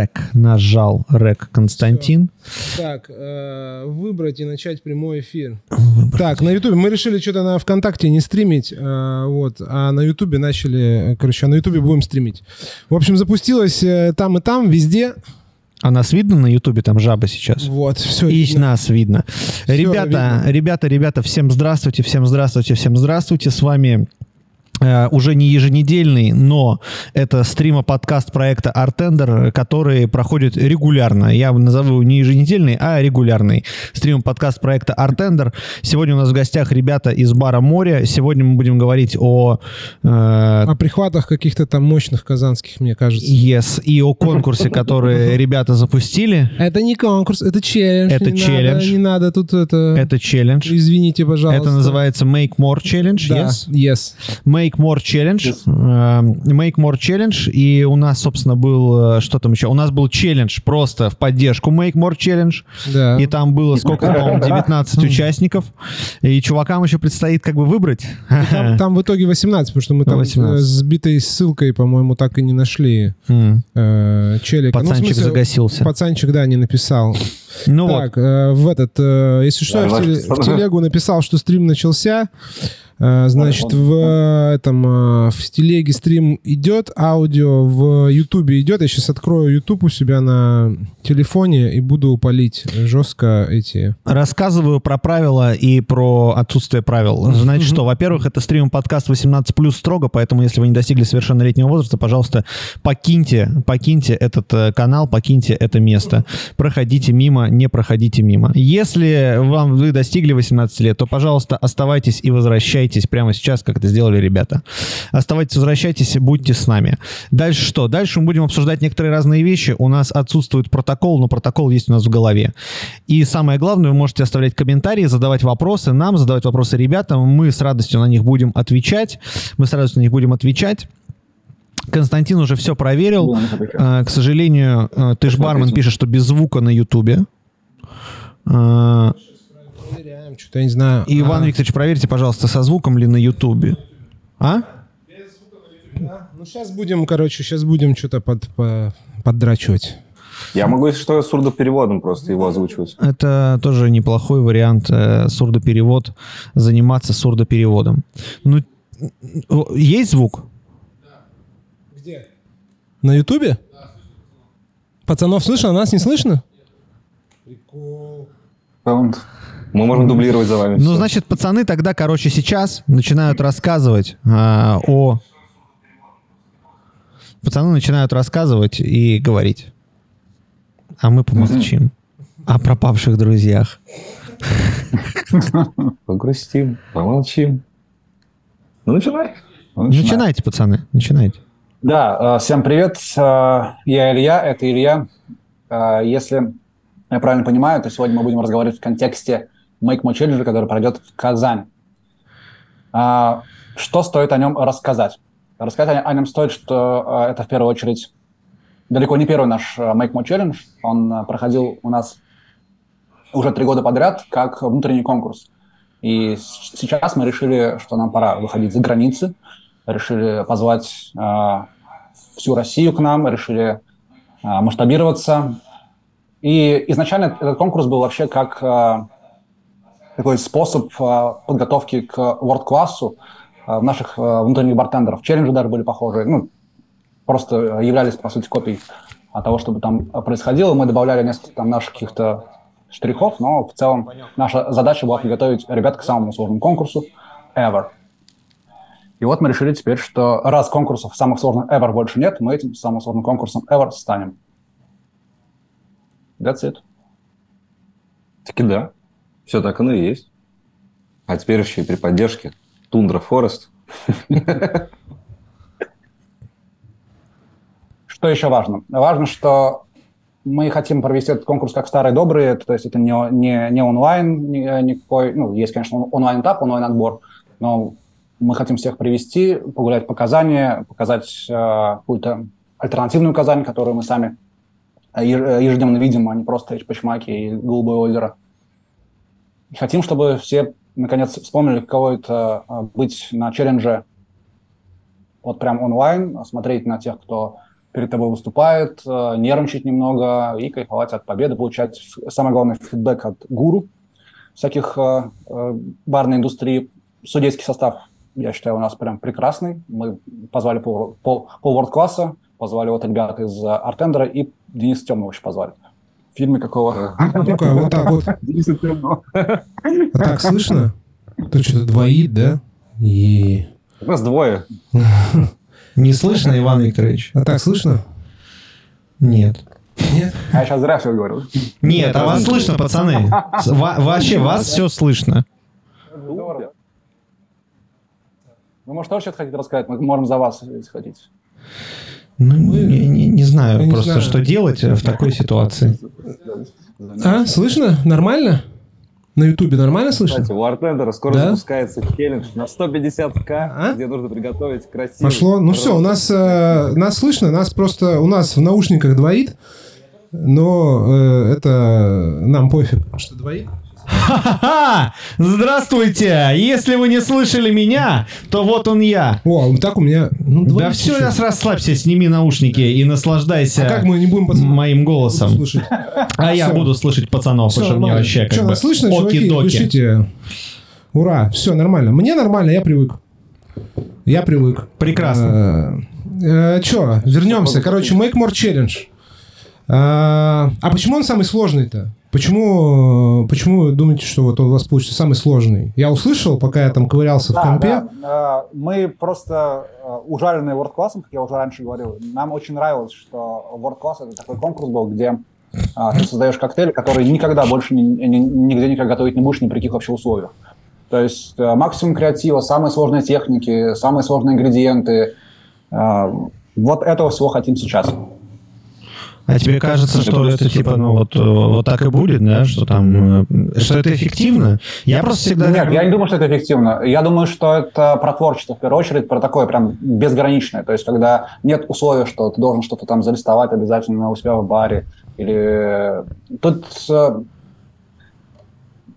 рек. Нажал рек Константин. Так, э, выбрать и начать прямой эфир. Выбрать. Так, на Ютубе мы решили что-то на ВКонтакте не стримить, э, вот, а на Ютубе начали, короче, а на Ютубе будем стримить. В общем, запустилось э, там и там, везде. А нас видно на Ютубе, там жаба сейчас? Вот, все. И видно. нас видно. Все ребята, видно. ребята, ребята, всем здравствуйте, всем здравствуйте, всем здравствуйте. С вами уже не еженедельный, но это стрима-подкаст проекта Artender, который проходит регулярно. Я назову не еженедельный, а регулярный. Стрим-подкаст проекта Artender. Сегодня у нас в гостях ребята из бара «Море». Сегодня мы будем говорить о... Э, о прихватах каких-то там мощных казанских, мне кажется. Yes, и о конкурсе, который ребята запустили. Это не конкурс, это челлендж. Это не челлендж. Надо, не надо тут это... Это челлендж. Извините, пожалуйста. Это называется Make More Challenge, да, yes? Yes. Make Make More Challenge. Yes. Uh, Make More Challenge. И у нас, собственно, был... Э, что там еще? У нас был челлендж просто в поддержку Make More Challenge. Да. И там было сколько, по-моему, 19 участников. И чувакам еще предстоит как бы выбрать. Там, там в итоге 18, потому что мы там 18. с битой ссылкой, по-моему, так и не нашли mm. э, челика. Пацанчик ну, смысле, загасился. Пацанчик, да, не написал. Ну так, вот. э, в этот, э, если что, да, я в, теле, в телегу написал, что стрим начался. Э, значит, в этом э, в телеге стрим идет, аудио в Ютубе идет. Я сейчас открою Ютуб у себя на телефоне и буду палить жестко эти. Рассказываю про правила и про отсутствие правил. Знаете что, во-первых, это стрим подкаст 18 плюс строго, поэтому если вы не достигли совершеннолетнего возраста, пожалуйста, покиньте, покиньте этот э, канал, покиньте это место. Проходите мимо, не проходите мимо. Если вам вы достигли 18 лет, то, пожалуйста, оставайтесь и возвращайтесь возвращайтесь прямо сейчас, как это сделали ребята. Оставайтесь, возвращайтесь, будьте с нами. Дальше что? Дальше мы будем обсуждать некоторые разные вещи. У нас отсутствует протокол, но протокол есть у нас в голове. И самое главное, вы можете оставлять комментарии, задавать вопросы нам, задавать вопросы ребятам. Мы с радостью на них будем отвечать. Мы с радостью на них будем отвечать. Константин уже все проверил. К сожалению, э, ты ж бармен пишет, что без звука на Ютубе проверяем, что-то я не знаю. И, Иван а... Викторович, проверьте, пожалуйста, со звуком ли на Ютубе. А? Да. Ну, сейчас будем, короче, сейчас будем что-то под, по, поддрачивать. Я могу, если что, сурдопереводом просто его озвучивать. Это тоже неплохой вариант, э, сурдоперевод, заниматься сурдопереводом. Ну, есть звук? Где? На Ютубе? Да. Пацанов слышно, а нас не слышно? Прикол. Саунд. Мы можем дублировать за вами. Ну, все. значит, пацаны тогда, короче, сейчас начинают рассказывать а, о... Пацаны начинают рассказывать и говорить. А мы помолчим. О пропавших друзьях. Погрустим, помолчим. Ну, начинай. Начинайте, пацаны, начинайте. Да, э, всем привет. Э, я Илья, это Илья. Э, если я правильно понимаю, то сегодня мы будем разговаривать в контексте Make My Challenger, который пройдет в Казань. А, что стоит о нем рассказать? Рассказать о нем стоит, что а, это в первую очередь далеко не первый наш а, Make My Challenge. Он проходил у нас уже три года подряд как внутренний конкурс. И сейчас мы решили, что нам пора выходить за границы, решили позвать э, всю Россию к нам, решили э, масштабироваться. И изначально этот конкурс был вообще как э, такой способ э, подготовки к world-классу э, наших э, внутренних бартендеров. Челленджи даже были похожие, ну, просто являлись, по сути, копией того, что бы там происходило. Мы добавляли несколько там наших каких-то штрихов, но в целом наша задача была подготовить ребят к самому сложному конкурсу ever. И вот мы решили теперь, что раз конкурсов самых сложных ever больше нет, мы этим самым сложным конкурсом ever станем. That's it. Таки да. Все так оно и есть. А теперь еще и при поддержке Тундра Форест. Что еще важно? Важно, что мы хотим провести этот конкурс как старые добрые, то есть это не, не, не онлайн никакой, ну, есть, конечно, онлайн-этап, онлайн-отбор, но мы хотим всех привести, погулять по Казани, показать э, какую-то альтернативную Казань, которую мы сами ежедневно видим, а не просто Эчпочмаки и Голубое озеро. Хотим, чтобы все наконец вспомнили, каково это а, быть на челлендже вот прям онлайн, смотреть на тех, кто перед тобой выступает, э, нервничать немного и кайфовать от победы, получать, самое главное, фидбэк от гуру всяких барной индустрии. Судейский состав, я считаю, у нас прям прекрасный. Мы позвали пол, пол, пол класса позвали вот ребят из Артендера и Дениса Темного еще позвали. В фильме какого? Ну-ка, вот так вот. Темного. Так, слышно? Тут что-то двоит, да? И... У нас двое. Не слышно, Иван Викторович? А так слышно? Нет. Нет? А я сейчас зря все говорю. Нет, а вас слышно, пацаны. Вообще, вас все слышно. Ну, может, тоже что-то хотите рассказать? Мы можем за вас, если хотите. Ну, не, не, не знаю не просто, знаю. что делать в такой ситуации. А, слышно? Нормально? На Ютубе нормально слышно? Кстати, у Артендера скоро да? запускается челлендж на 150к, а? где нужно приготовить красиво. Пошло. Ну все, у нас, э, нас слышно, нас просто у нас в наушниках двоит, но э, это нам пофиг, что двоит. Ха-ха-ха! Здравствуйте! Если вы не слышали меня, то вот он я. О, так у меня... Ну, да все, сейчас расслабься, сними наушники и наслаждайся а как мы не будем пацанов? моим голосом. А я буду слышать пацанов, потому что мне вообще как бы слышно, чуваки? Пишите. Ура, все нормально. Мне нормально, я привык. Я привык. Прекрасно. Э, э, Че, вернемся. Короче, Make More Challenge. А, а почему он самый сложный-то? Почему, почему вы думаете, что вот он у вас получится самый сложный? Я услышал, пока я там ковырялся да, в компе. Да. Мы просто э, ужаленные World Class, как я уже раньше говорил, нам очень нравилось, что World Class это такой конкурс был, где ты создаешь коктейли, которые никогда больше ни, ни, нигде никак готовить не будешь ни при каких вообще условиях. То есть э, максимум креатива, самые сложные техники, самые сложные ингредиенты. Э, вот этого всего хотим сейчас. А тебе кажется, что это типа, ну вот, вот так и будет, да, что там, э, что это эффективно? Я просто всегда... Нет, я не думаю, что это эффективно. Я думаю, что это про творчество, в первую очередь, про такое прям безграничное. То есть, когда нет условия, что ты должен что-то там залистовать обязательно у себя в баре. Или тут э,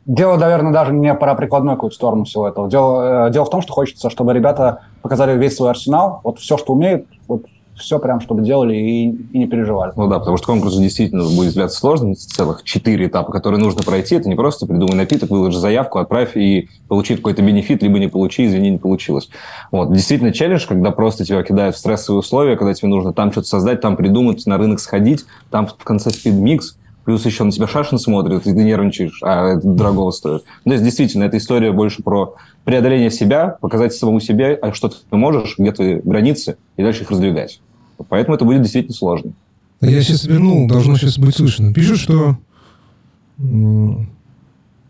Дело, наверное, даже не про прикладную какую-то сторону всего этого. Дело, э, дело в том, что хочется, чтобы ребята показали весь свой арсенал, вот все, что умеют, вот все прям, чтобы делали и, и не переживали. Ну да, потому что конкурс действительно будет являться сложным, целых четыре этапа, которые нужно пройти. Это не просто придумай напиток, выложи заявку, отправь и получи какой-то бенефит, либо не получи, извини, не получилось. Вот. Действительно челлендж, когда просто тебя кидают в стрессовые условия, когда тебе нужно там что-то создать, там придумать, на рынок сходить, там в конце спидмикс, плюс еще на тебя Шашин смотрит, и ты нервничаешь, а это дорого стоит. Ну, то есть, действительно, эта история больше про преодоление себя, показать самому себе, а что ты можешь, где твои границы, и дальше их раздвигать. Поэтому это будет действительно сложно. Я сейчас вернул, должно сейчас быть слышно. Пишу, что...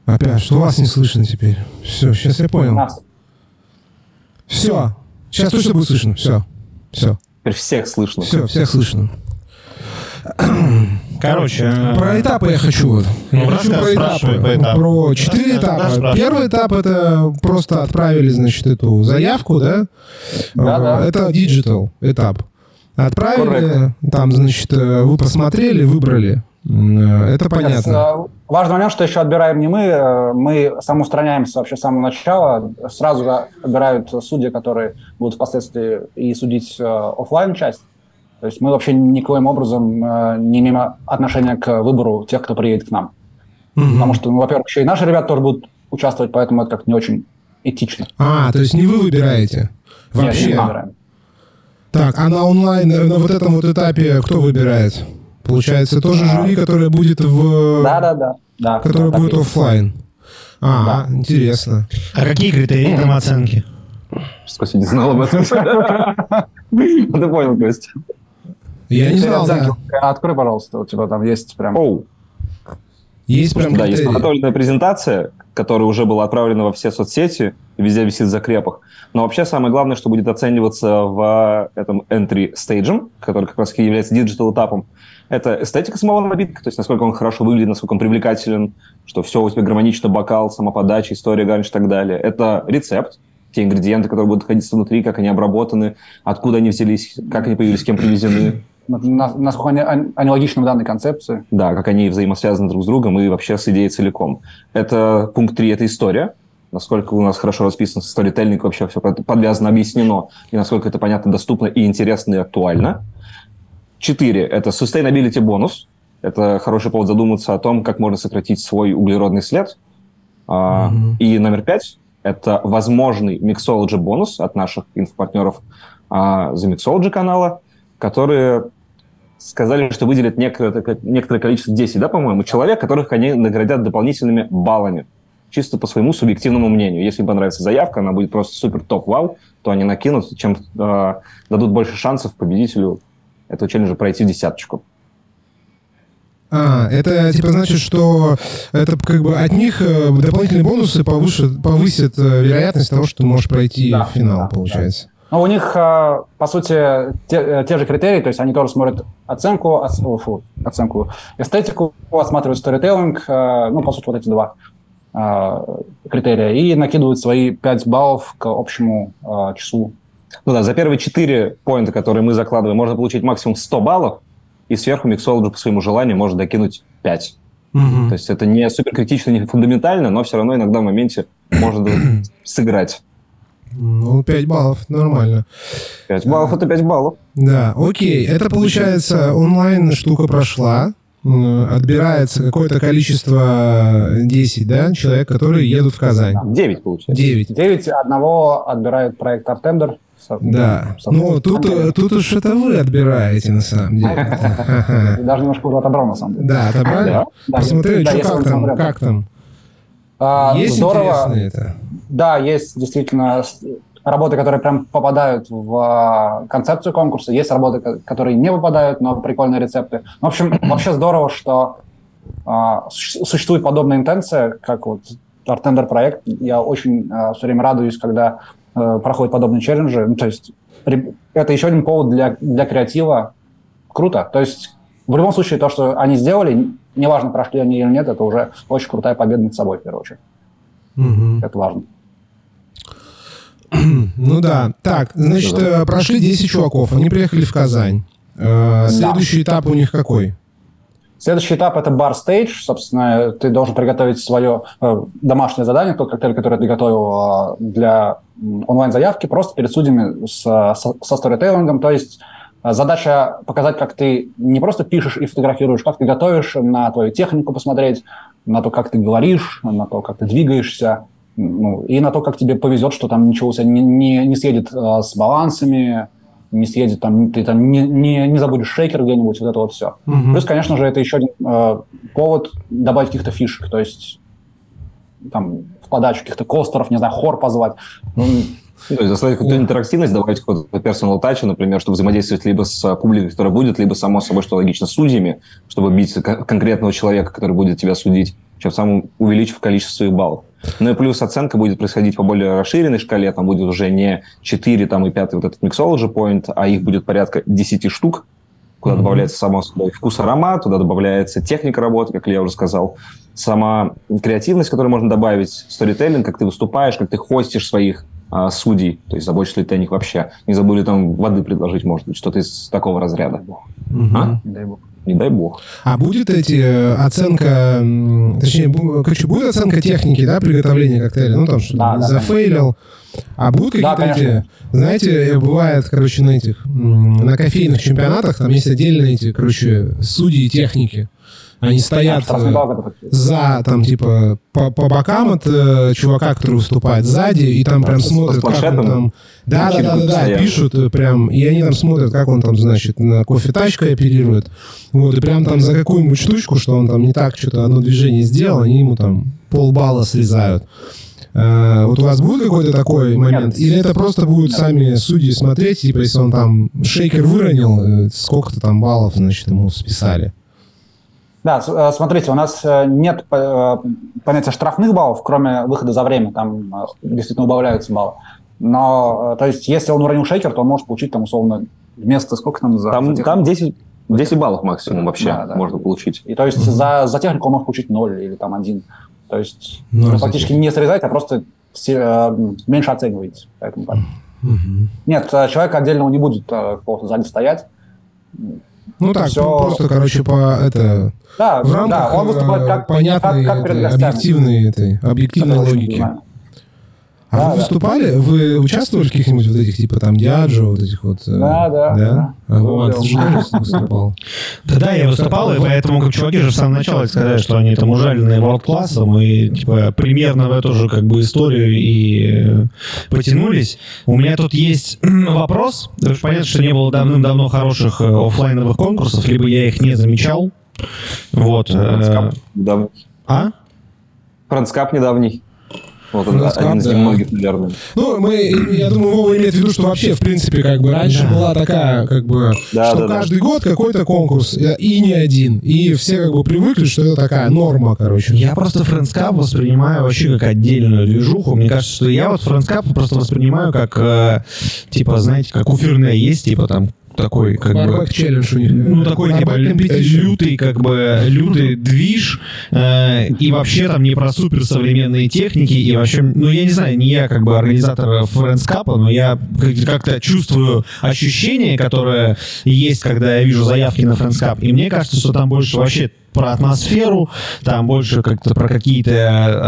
Опять, что вас не слышно теперь. Все, сейчас я понял. Все. Сейчас точно будет слышно. Все. Все. Теперь всех слышно. Все, всех слышно. Короче, про этапы я хочу. Вот. Ну, я хочу про этапы. По. Про четыре этапа. Первый этап это просто отправили, значит, эту заявку, да? Да, да. Это digital этап. Отправили, Correct. там, значит, э, вы посмотрели, выбрали. Э, это понятно. Yes. Важный момент, что еще отбираем не мы, э, мы самоустраняемся вообще с самого начала. Сразу отбирают судьи, которые будут впоследствии и судить офлайн часть. То есть мы вообще никоим образом не имеем отношения к выбору тех, кто приедет к нам. Mm-hmm. Потому что, ну, во-первых, еще и наши ребята тоже будут участвовать, поэтому это как не очень этично. А, то есть не вы выбираете? Вообще? Нет, не выбираем. Так, а на онлайн, на вот этом вот этапе кто выбирает? Получается, тоже жюри, которое будет в... Да, да, да. которое да, будет офлайн. А, да. интересно. А какие критерии там оценки? Костя не знал об этом. Ты понял, Костя. Я не знал, да. Открой, пожалуйста, у тебя там есть прям... Оу. Есть прям Да, есть подготовленная презентация, которая уже была отправлена во все соцсети, везде висит в закрепах. Но вообще самое главное, что будет оцениваться в этом entry stage, который как раз является digital этапом, это эстетика самого напитка, то есть насколько он хорошо выглядит, насколько он привлекателен, что все у тебя гармонично, бокал, сама подача, история, garnish и так далее. Это рецепт, те ингредиенты, которые будут находиться внутри, как они обработаны, откуда они взялись, как они появились, кем привезены насколько они, они логичны в данной концепции. Да, как они взаимосвязаны друг с другом и вообще с идеей целиком. Это пункт 3 – это история. Насколько у нас хорошо расписан сторителлинг, вообще все подвязано, объяснено, и насколько это понятно, доступно и интересно, и актуально. четыре – это sustainability бонус. Это хороший повод задуматься о том, как можно сократить свой углеродный след. Mm-hmm. И номер пять – это возможный Mixology бонус от наших инфопартнеров а, за Mixology канала, которые сказали, что выделят некоторое, некоторое количество 10, да, по-моему, человек, которых они наградят дополнительными баллами. Чисто по своему субъективному мнению. Если им понравится заявка, она будет просто супер топ-вау, то они накинут, чем э, дадут больше шансов победителю этого челленджа пройти десяточку. А, это типа значит, что это как бы от них э, дополнительные бонусы повышат, повысят э, вероятность того, что ты можешь пройти да, финал, да, получается. Ну, у них, э, по сути, те, те же критерии, то есть они тоже смотрят оценку, фу, оценку, эстетику, осматривают сторителлинг, ну, по сути, вот эти два критерия, и накидывают свои 5 баллов к общему числу. Ну да, за первые 4 поинта, которые мы закладываем, можно получить максимум 100 баллов, и сверху Mixology по своему желанию может докинуть 5. Угу. То есть это не супер критично, не фундаментально, но все равно иногда в моменте можно сыграть. Ну, 5 баллов, нормально. 5 баллов – это 5 баллов. Да, окей. Это, получается, онлайн штука прошла. Отбирается какое-то количество 10, да, человек, которые едут в Казань. 9, получается. 9. 9 одного отбирает проект Артендер. Да. Ну, тут, тут уж это вы отбираете, на самом деле. Даже немножко уже отобрал, на самом деле. Да, отобрали? Посмотрели, что как там, как там? А, есть здорово. это? Да, есть действительно работы, которые прям попадают в а, концепцию конкурса, есть работы, которые не попадают, но прикольные рецепты. В общем, вообще здорово, что а, существует подобная интенция, как вот Артендер проект. Я очень а, все время радуюсь, когда Э, проходят подобные челленджи. Ну, то есть это еще один повод для, для креатива. Круто. То есть в любом случае то, что они сделали, неважно, прошли они или нет, это уже очень крутая победа над собой, в первую очередь. Угу. Это важно. Ну да. Так, значит, э, прошли 10 чуваков, они приехали в Казань. Э, следующий этап у них какой? Следующий этап – это бар стейдж. Собственно, ты должен приготовить свое э, домашнее задание, тот коктейль, который ты готовил э, для онлайн-заявки, просто перед судьями с, со, со сторителлингом. То есть э, задача показать, как ты не просто пишешь и фотографируешь, как ты готовишь, на твою технику посмотреть, на то, как ты говоришь, на то, как ты двигаешься, ну, и на то, как тебе повезет, что там ничего у тебя не, не, не съедет э, с балансами, не съедет, там, ты там не, не, не забудешь шейкер где-нибудь, вот это вот все. Угу. Плюс, конечно же, это еще один э, повод добавить каких-то фишек, то есть там в подачу каких-то костеров, не знаю, хор позвать. Ну, то есть заставить какую-то интерактивность, добавить какой-то personal touch, например, чтобы взаимодействовать либо с публикой, которая будет, либо, само собой, что логично, с судьями, чтобы бить конкретного человека, который будет тебя судить, чем самым увеличив количество своих баллов. Ну и плюс оценка будет происходить по более расширенной шкале, там будет уже не 4 там, и 5 вот этот mixology point, а их будет порядка 10 штук, куда mm-hmm. добавляется само собой вкус, аромат, туда добавляется техника работы, как я уже сказал, сама креативность, которую можно добавить, сторителлинг, как ты выступаешь, как ты хостишь своих а, судей, то есть заботишься ли ты о них вообще. Не забыли там воды предложить, может быть, что-то из такого разряда. Mm-hmm. А? Дай бог. Не дай бог. А будет эти э, оценка, точнее, короче, будет оценка техники, да, приготовления коктейля? Ну, там, что да, да, зафейлил. А будут какие-то да, эти, знаете, бывает, короче, на этих, на кофейных чемпионатах, там есть отдельные эти, короче, судьи техники. Они стоят э, за, там, типа, по, по бокам от э, чувака, который выступает сзади, и там прям смотрят, как он там... Да, да, да, да, да, пишут э, прям, и они там смотрят, как он там, значит, на кофе-тачкой оперирует. Вот, и прям там за какую-нибудь штучку, что он там не так что-то одно движение сделал, они ему там полбалла срезают. Uh, вот у вас будет какой-то такой момент? Или это просто будут сами судьи смотреть, типа, если он там шейкер выронил, сколько-то там баллов, значит, ему списали? Да, э, смотрите, у нас э, нет э, понятия штрафных баллов, кроме выхода за время, там действительно убавляются баллы. Но, то есть, если он уронил шейкер, то он может получить там условно вместо сколько там за... Там, за там 10, 10 баллов максимум вообще да, да. можно получить. И то есть mm-hmm. за, за технику он может получить 0 или там 1. То есть ну, фактически не срезать, а просто меньше оцениваете. Поэтому так. Mm-hmm. Нет, человек отдельного не будет какого-то сзади стоять. Ну так, все... просто, короче, по это да, в рамках да, он выступает как, понятной, как, как перед объективной, этой, объективной логики. А да, вы выступали? Да. Вы участвовали в каких-нибудь вот этих, типа там Диаджо, вот этих вот? Э, да, да. Да? А вот, ты же выступал. Да, да, я выступал, и поэтому как чуваки же в самом начале сказали, что они там ужаленные world-классом, и типа примерно в эту же как бы историю и э, потянулись. У меня тут есть вопрос. Понятно, что не было давным-давно хороших э, офлайновых конкурсов, либо я их не замечал. Вот. А? Францкап недавний. Вот он Ласкап, один из да. немногих, наверное. Ну, мы, я думаю, Вова имеет в виду, что вообще, в принципе, как бы раньше да. была такая, как бы, да, что да, каждый да. год какой-то конкурс, и не один. И все как бы привыкли, что это такая норма, короче. Я просто Френдскап воспринимаю вообще как отдельную движуху. Мне кажется, что я вот Френдскап просто воспринимаю как, э, типа, знаете, как у Фирне есть, типа, там, такой как бы... челлендж у них. Ну, такой типа лютый, как бы, лютый движ, э, и вообще там не про суперсовременные техники, и вообще, ну, я не знаю, не я как бы организатор Френдскапа, но я как-то чувствую ощущение, которое есть, когда я вижу заявки на Френдскап, и мне кажется, что там больше вообще про атмосферу, там больше как-то про какие-то,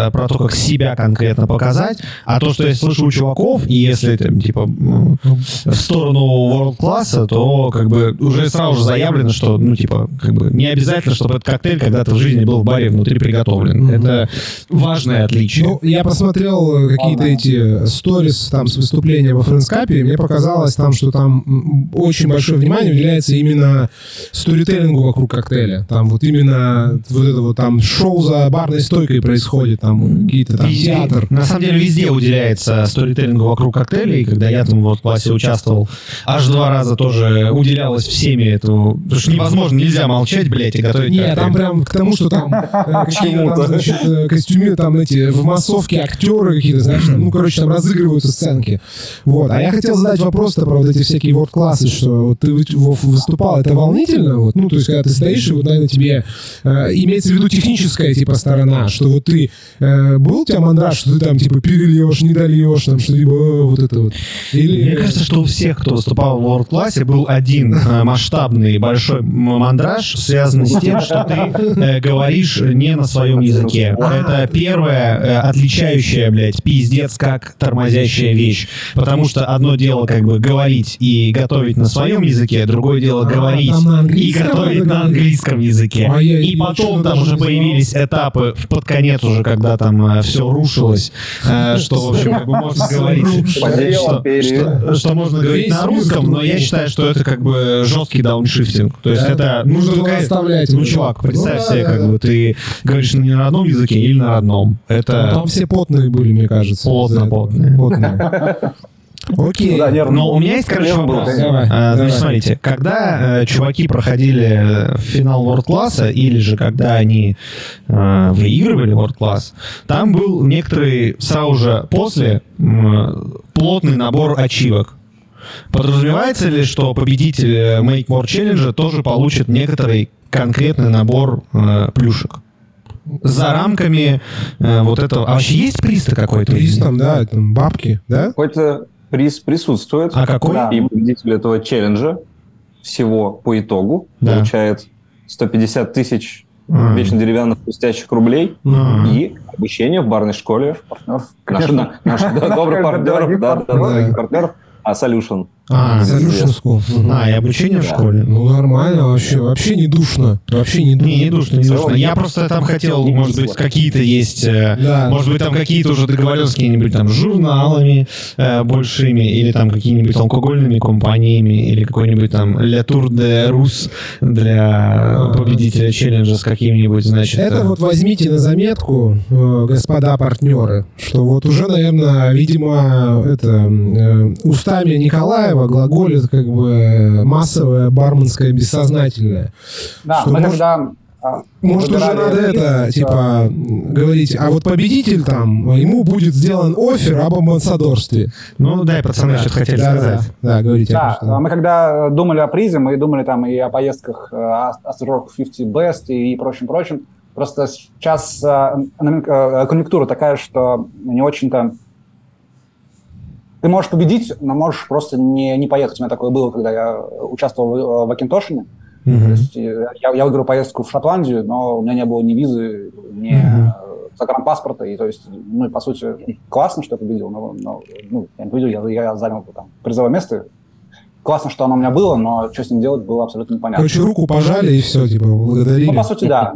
э, про то, как себя конкретно показать, а то, что я слышу у чуваков, и если там, типа, в сторону world класса, то как бы уже сразу же заявлено, что, ну, типа, как бы не обязательно, чтобы этот коктейль когда-то в жизни был в баре внутри приготовлен. Mm-hmm. Это важное отличие. Ну, я посмотрел какие-то эти сторис там с выступления во френдскапе, и мне показалось там, что там очень большое внимание уделяется именно сторителлингу вокруг коктейля. Там вот именно именно вот это вот там шоу за барной стойкой происходит, там какие-то там везде, театр. На самом деле везде уделяется сторителлингу вокруг коктейлей, когда я там вот в классе участвовал, аж два раза тоже уделялось всеми этому, потому что невозможно, нельзя молчать, блядь, и готовить Нет, коктейль. там прям к тому, что там э, какие там, значит, э, костюмы, там эти в массовке актеры какие-то, знаешь, ну, короче, там разыгрываются сценки. Вот. А я хотел задать вопрос-то про вот эти всякие ворд-классы, что ты выступал, это волнительно? Вот? Ну, то есть, когда ты стоишь, и вот, наверное, тебе э, имеется в виду техническая, типа, сторона, что вот ты, э, был у тебя мандраж, что ты там, типа, перельешь, не дольешь, там, что-либо э, вот это вот? Или... Мне кажется, что у всех, кто выступал в World классе был один э, масштабный большой мандраж, связанный с тем, что ты э, говоришь не на своем языке. Это первая э, отличающая, блядь, пиздец, как тормозящая вещь. Потому что одно дело, как бы, говорить и готовить на своем языке, другое дело говорить и готовить на английском языке. А и потом там уже появились этапы в под конец уже, когда там э, все рушилось, э, что, в общем, как бы можно говорить, что можно говорить на русском, но я считаю, что это как бы жесткий дауншифтинг. То есть это нужно оставлять. Ну, чувак, представь себе, как бы ты говоришь не на родном языке или на родном. Это... Там все потные были, мне кажется. Потно, потные. Окей. Ну, да, Но у меня есть, короче, вопрос. Давай, а, значит, смотрите, когда э, чуваки проходили э, финал World класса или же когда они э, выигрывали World класс, там был некоторый сразу же после э, плотный набор ачивок. Подразумевается ли, что победитель э, Make More Challenge тоже получит некоторый конкретный набор э, плюшек? за рамками э, вот этого. А вообще есть приз-то какой-то? Приз там, да, там бабки, да? Какой-то приз присутствует. А какой? И победитель этого челленджа всего по итогу да. получает 150 тысяч а. вечно деревянных пустящих рублей а. и обучение в барной школе партнеров. Наших добрых партнеров, да, партнеров, а Solution. А, Solution School. А, и обучение в школе. Ну, нормально вообще. Вообще не душно. Вообще не душно. Не, не душно, не душно. Я просто там хотел, может быть, какие-то есть... Э, может быть, там какие-то уже договорились с какими-нибудь там журналами э, большими, или там какими-нибудь алкогольными компаниями, или какой-нибудь там Le Tour de Rus для победителя челленджа с каким-нибудь, значит... Это э, вот возьмите на заметку, господа партнеры, что вот уже, наверное, видимо, это устами Николая Караваева глаголит как бы массовое барменское бессознательное. Да, мы может, когда а, может, уже надо это, типа, говорить, а вот победитель там, ему будет сделан офер об амбассадорстве. Ну, да, пацаны да, что хотели да, сказать. Да, да говорите. Да, просто... мы когда думали о призе, мы думали там и о поездках Astrock э, 50 Best и прочим-прочим. Просто сейчас э, э, конъюнктура такая, что не очень-то ты можешь победить, но можешь просто не, не поехать. У меня такое было, когда я участвовал в, в Акинтошине. Mm-hmm. То есть я, я выиграл поездку в Шотландию, но у меня не было ни визы, ни, mm-hmm. загранпаспорта, и то есть, ну, по сути, классно, что я победил, но, но ну, я не победил, я, я занял там призовое место, классно, что оно у меня было, но что с ним делать было абсолютно непонятно. Короче, руку пожали и все, типа, благодарили. Ну, по сути, да.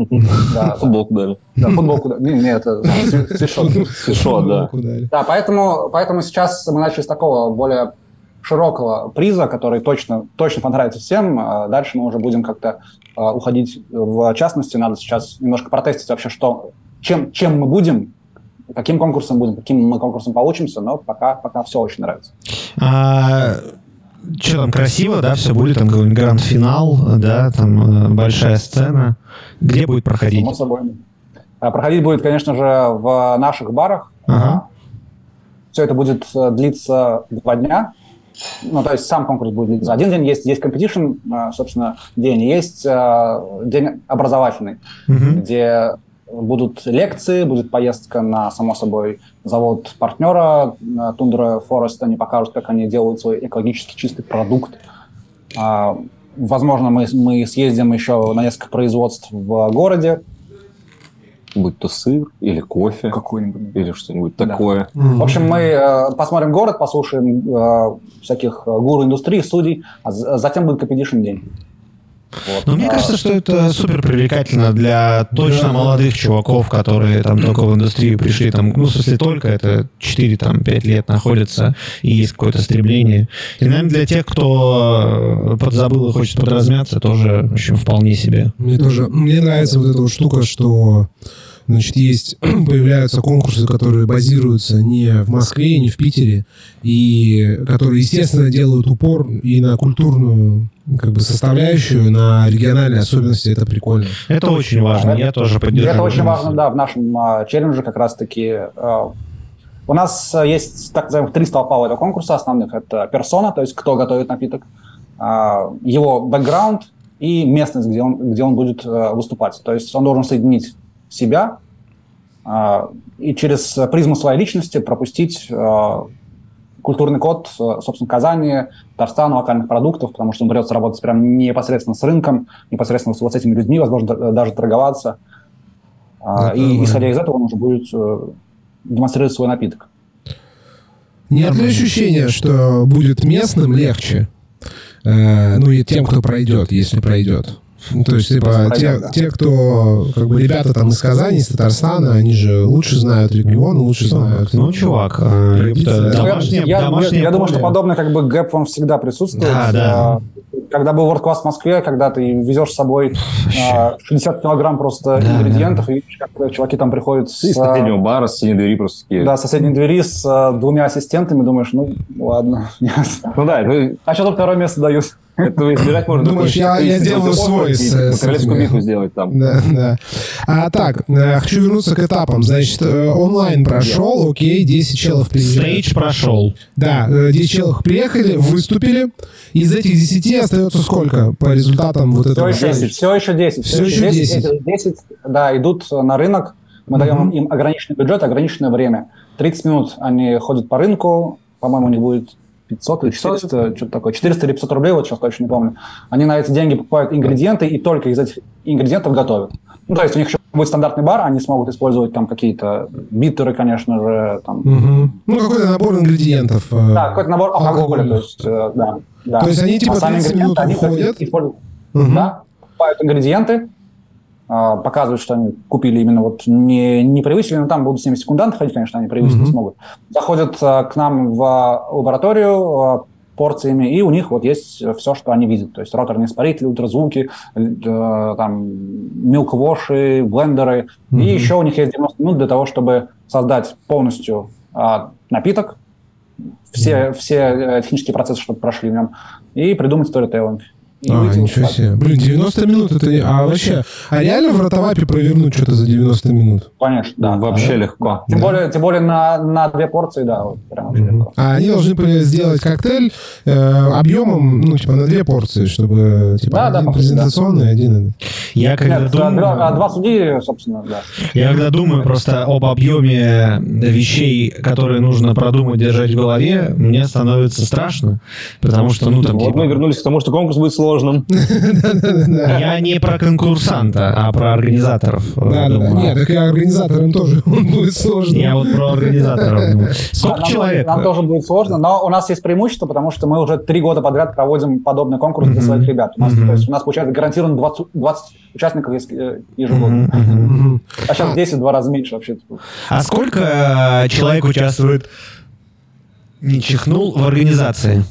Футболку дали. Да, футболку дали. Не, это свитшот. Свитшот, да. Да, поэтому, поэтому сейчас мы начали с такого более широкого приза, который точно, точно понравится всем. А дальше мы уже будем как-то а, уходить в частности. Надо сейчас немножко протестить вообще, что, чем, чем мы будем, каким конкурсом будем, каким мы конкурсом получимся, но пока, пока все очень нравится. А, что там красиво, да, все будет, там какой-нибудь гранд-финал, да, там э, большая сцена. Где будет проходить? Само собой. А, проходить будет, конечно же, в наших барах. Ага. Все это будет э, длиться два дня. Ну, то есть сам конкурс будет длиться один день. Есть, есть competition, э, собственно, день. Есть день образовательный, угу. где будут лекции, будет поездка на, само собой, завод партнера Тундра Форест. Они покажут, как они делают свой экологически чистый продукт. А, возможно, мы, мы съездим еще на несколько производств в городе. Будь то сыр или кофе. Какой-нибудь. Или что-нибудь да. такое. Mm-hmm. В общем, мы э, посмотрим город, послушаем э, всяких гуру индустрии, судей, а затем будет Competition день. Вот. Но мне кажется, что это супер привлекательно для точно молодых чуваков, которые там только в индустрию пришли, там, ну, в смысле, только это 4-5 лет находятся, и есть какое-то стремление. И, наверное, для тех, кто подзабыл и хочет подразмяться, тоже, в общем, вполне себе. Мне тоже, мне нравится вот эта вот штука, что Значит, есть, появляются конкурсы, которые базируются не в Москве, не в Питере, и которые, естественно, делают упор и на культурную как бы составляющую, на региональные особенности. Это прикольно. Это очень важно. Я тоже поддерживаю. Это очень важно, да, в нашем а, челлендже как раз-таки. А, у нас есть, так называемых, три столпа у этого конкурса основных. Это персона, то есть кто готовит напиток, а, его бэкграунд и местность, где он, где он будет а, выступать. То есть он должен соединить себя а, и через призму своей личности пропустить а, культурный код, собственно, Казани, Татарстана, локальных продуктов, потому что он придется работать прям непосредственно с рынком, непосредственно с вот этими людьми, возможно, даже торговаться. А, Это и исходя из этого он уже будет э, демонстрировать свой напиток. Нет ли ощущения, что будет местным легче? Э, ну и тем, кто пройдет, если пройдет? Ну, то есть, типа, те, те, кто, как бы, ребята там из Казани, из Татарстана, они же лучше знают регион, лучше знают. Ну, чувак, э, домашнее, я, домашнее я, я думаю, что подобный, как бы, гэп вам всегда присутствует. Да, да. Когда был World Class в Москве, когда ты везешь с собой 60 а, килограмм просто да, ингредиентов, да. и как чуваки там приходят с... Из соседнего бара, с соседней двери просто такие. Да, с соседней двери с а, двумя ассистентами, думаешь, ну, ладно. Ну да. А что тут второе место дают? Этого избирать можно. Думаешь, я, я делаю свой с, с Королевскую битву сделать там. Да, да. А так, э, хочу вернуться к этапам. Значит, э, онлайн прошел, окей, 10 челов приехали. Стейдж прошел. Да, 10 э, челов приехали, выступили. Из этих 10 остается сколько по результатам вот этого? Все еще 10. Все еще 10. Все еще 10. 10, да, идут на рынок. Мы даем им ограниченный бюджет, ограниченное время. 30 минут они ходят по рынку. По-моему, у них будет 500 или 400, что-то такое, 400 или 500 рублей, вот сейчас точно не помню. Они на эти деньги покупают ингредиенты и только из этих ингредиентов готовят. Ну, то есть у них еще будет стандартный бар, они смогут использовать там какие-то битеры, конечно же. Там. Угу. Ну, какой-то набор ингредиентов. Э, да, какой-то набор алкоголя, то есть, э, да, да. То есть они типа 30 минут они уходят? Используют, угу. Да, покупают ингредиенты, а, показывают, что они купили именно вот не, не превысили, но там будут с ними секунданты ходить, конечно, они превысить mm-hmm. не смогут. Заходят а, к нам в лабораторию а, порциями, и у них вот есть все, что они видят. То есть роторные испарители, ультразвуки, э, там, милквоши, блендеры. Mm-hmm. И еще у них есть 90 минут для того, чтобы создать полностью напиток, все, mm-hmm. все э, технические процессы, чтобы прошли в нем, и придумать сторителлинг. И а, ничего себе. Блин, 90 минут это... А вообще, а реально в ротовапе провернуть что-то за 90 минут? Конечно, да. Вообще легко. Тем, да. более, тем более на, на две порции, да, вот, прям вообще mm-hmm. легко. А они должны сделать коктейль э, объемом, ну, типа, на две порции, чтобы, типа, да, один да, презентационный, да. один... Я когда Нет, думаю... Два, а два судьи, собственно, да. Я когда думаю просто об объеме вещей, которые нужно продумать, держать в голове, мне становится страшно, потому что, ну, там... Вот типа... мы вернулись к тому, что конкурс будет сложный сложным. Я не про конкурсанта, а про организаторов. Да, да, нет, так и организаторам тоже будет сложно. Я вот про организаторов. Сколько человек? Нам тоже будет сложно, но у нас есть преимущество, потому что мы уже три года подряд проводим подобный конкурс для своих ребят. У нас, то есть у нас получается гарантированно 20, 20 участников э, ежегодно. А сейчас 10 два раза меньше вообще. А сколько человек участвует не чихнул в организации?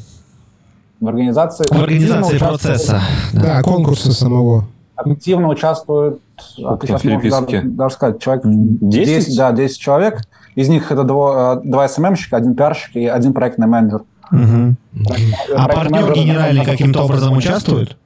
В организации... В организации процесса. Да, конкурса самого. Активно участвуют, а можно даже, даже сказать, человек 10? 10? Да, 10 человек. Из них это два, два СММщика, один пиарщик и один проектный менеджер. Угу. А партнер генеральный каким-то образом участвует?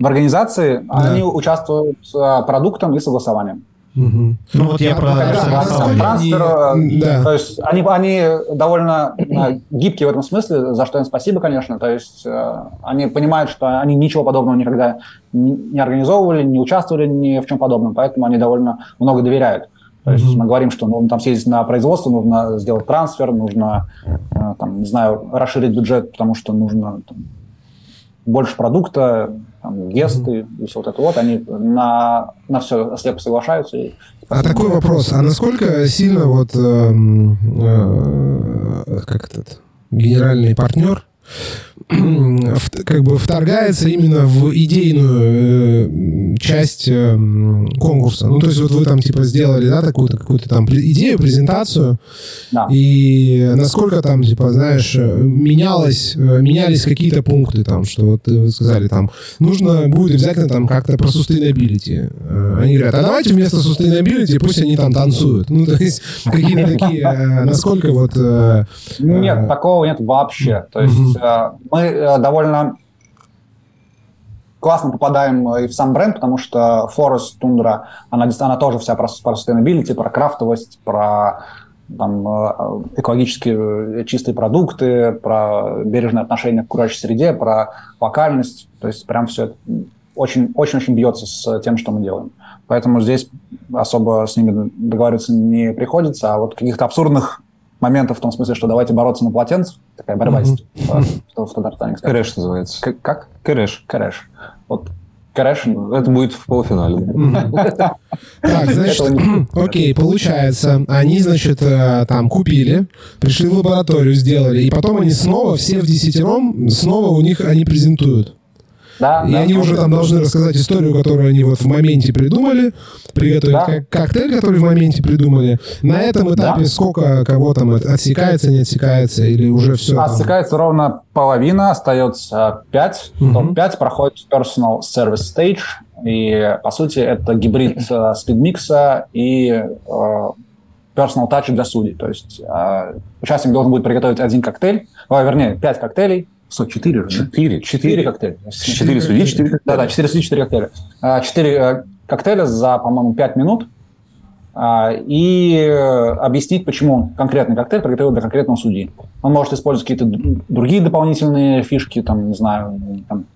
В организации да. они участвуют с а, продуктом и согласованием. Угу. Ну вот я про трансфер. Э, да. То есть они, они довольно э, гибкие в этом смысле, за что им спасибо, конечно. То есть э, они понимают, что они ничего подобного никогда не организовывали, не участвовали ни в чем подобном, поэтому они довольно много доверяют. То есть mm-hmm. мы говорим, что нужно там съездить на производство, нужно сделать трансфер, нужно, там, не знаю, расширить бюджет, потому что нужно там, больше продукта, там, гесты mm-hmm. и все вот это вот, они на, на все слепо соглашаются. И, а такой вопрос, а насколько сильно вот э, э, как этот генеральный партнер как бы вторгается именно в идейную э, часть э, конкурса. Ну, то есть вот вы там типа сделали, да, такую-то какую-то там идею, презентацию, да. и насколько там, типа, знаешь, менялось, э, менялись какие-то пункты там, что вот вы сказали там, нужно будет обязательно там как-то про sustainability. Они говорят, а давайте вместо sustainability пусть они там танцуют. Ну, то есть какие-то такие, насколько вот... Нет, такого нет вообще. То есть мы э, довольно классно попадаем и в сам бренд, потому что Forest Tundra, она, она тоже вся про, про sustainability, про крафтовость, про там, э, экологически чистые продукты, про бережное отношение к окружающей среде, про локальность. То есть прям все очень-очень бьется с тем, что мы делаем. Поэтому здесь особо с ними договариваться не приходится, а вот каких-то абсурдных моментов в том смысле, что давайте бороться на полотенцах, такая борьба есть в, в Татарстане. Курэш называется. К- как? Курэш. Курэш. Вот Курэш. Это будет в полуфинале. Так, значит, окей, получается, они, значит, э, там купили, пришли в лабораторию, сделали, и потом они снова, все в десятером, снова у них они презентуют. Да, и да, они уже там должны рассказать историю, которую они вот в моменте придумали, приготовить да. коктейль, который в моменте придумали. На этом этапе да. сколько кого там отсекается, не отсекается, или уже все? Отсекается там... ровно половина, остается 5. Угу. Топ-5 проходит Personal Service Stage, и, по сути, это гибрид э, спидмикса и э, personal touch для судей. То есть э, участник должен будет приготовить один коктейль, о, вернее, пять коктейлей, Четыре же, Четыре. Четыре коктейля. Четыре судьи, четыре коктейля. Да-да, четыре судьи, четыре коктейля. Четыре э, коктейля за, по-моему, пять минут. А, и объяснить, почему конкретный коктейль приготовил для конкретного судьи. Он может использовать какие-то другие дополнительные фишки, там, не знаю, там,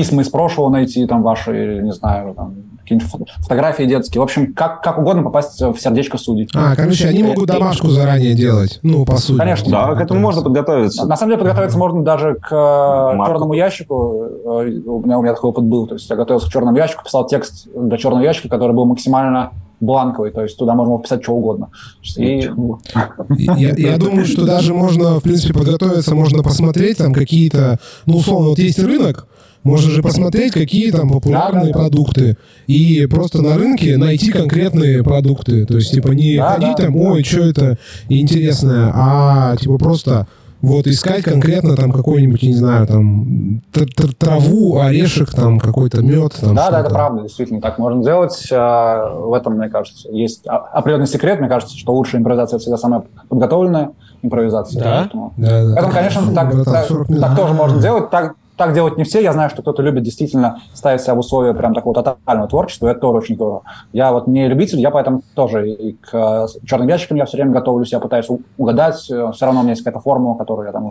письма из прошлого найти, там, ваши, не знаю, там, какие-нибудь фотографии детские. В общем, как, как угодно попасть в сердечко судей. А, короче, они могут домашку заранее делать. Ну, по сути. Конечно. Да, к этому можно подготовиться. На самом деле подготовиться можно даже к э, Марку. черному ящику. Э, у меня, у меня такой опыт был. То есть я готовился к черному ящику, писал текст для черного ящика, который был максимально бланковый, то есть туда можно вписать что угодно. И... Я, я думаю, что даже можно, в принципе, подготовиться, можно посмотреть там какие-то, ну, условно, вот есть рынок, можно же посмотреть, какие там популярные продукты. И просто на рынке найти конкретные продукты. То есть, типа, не ходить там, ой, что это интересное, а типа просто вот искать конкретно там какой-нибудь, не знаю, там траву, орешек, там какой-то мед. Там, да, да, это правда, действительно, так можно делать. А, в этом, мне кажется, есть определенный секрет. Мне кажется, что лучшая импровизация всегда самая подготовленная импровизация. Да? Поэтому, да, да. Поэтому конечно, так, так, так тоже можно делать. Так, так делать не все. Я знаю, что кто-то любит действительно ставить себя в условия прям такого тотального творчества. Это тоже очень здорово. Я вот не любитель, я поэтому тоже и к э, черным ящикам я все время готовлюсь, я пытаюсь угадать. Э, все равно у меня есть какая-то формула, которую я там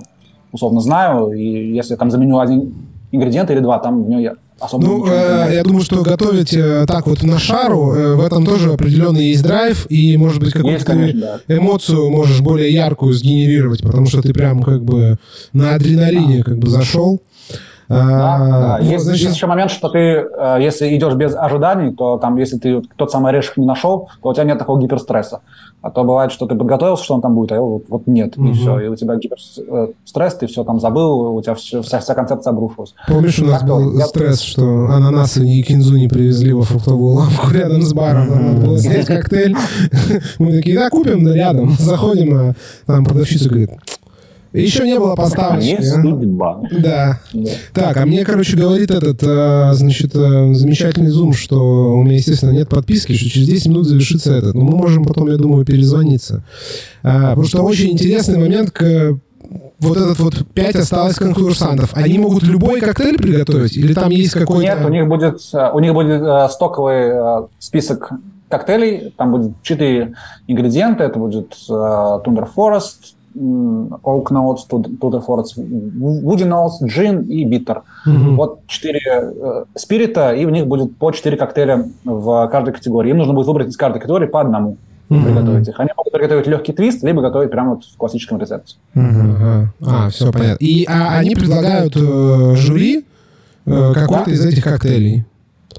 условно знаю. И если я там заменю один ингредиент или два, там в нее особо Ну, э, я думаю, что готовить э, так вот на шару, э, в этом тоже определенный есть драйв, и, может быть, какую-то да. эмоцию можешь более яркую сгенерировать, потому что ты прям как бы на адреналине как бы зашел. Да, да. Ну, есть, значит... есть еще момент, что ты, э, если идешь без ожиданий, то там, если ты тот самый орешек не нашел, то у тебя нет такого гиперстресса. А то бывает, что ты подготовился, что он там будет, а его вот, вот нет, угу. и все. И у тебя гиперстресс, ты все там забыл, у тебя все, вся, вся концепция обрушилась. Помнишь, у нас был я... стресс, что ананасы и кинзу не привезли во фруктовую лавку рядом с баром. Надо было снять коктейль. Мы такие, да, купим, да, рядом. Заходим, а там продавщица говорит, еще не было поставочки. Не судьба. Да. да. Так, а мне, короче, говорит этот, а, значит, а, замечательный зум, что у меня, естественно, нет подписки, что через 10 минут завершится этот. Но мы можем потом, я думаю, перезвониться. А, потому что очень интересный момент к вот этот вот 5 осталось конкурсантов. Они могут любой коктейль приготовить? Или там есть какой-то... Нет, у них будет, у них будет стоковый список коктейлей. Там будет 4 ингредиента. Это будет Thunder Forest, Oak Notes, Tudor Forest, Woody Notes, Gin и Bitter. Mm-hmm. Вот четыре э, спирита, и у них будет по четыре коктейля в каждой категории. Им нужно будет выбрать из каждой категории по одному. Mm-hmm. приготовить их. Они могут приготовить легкий твист, либо готовить прямо вот в классическом рецепте. Mm-hmm. А, все понятно. И а, они предлагают э, жюри э, какой-то из этих коктейлей.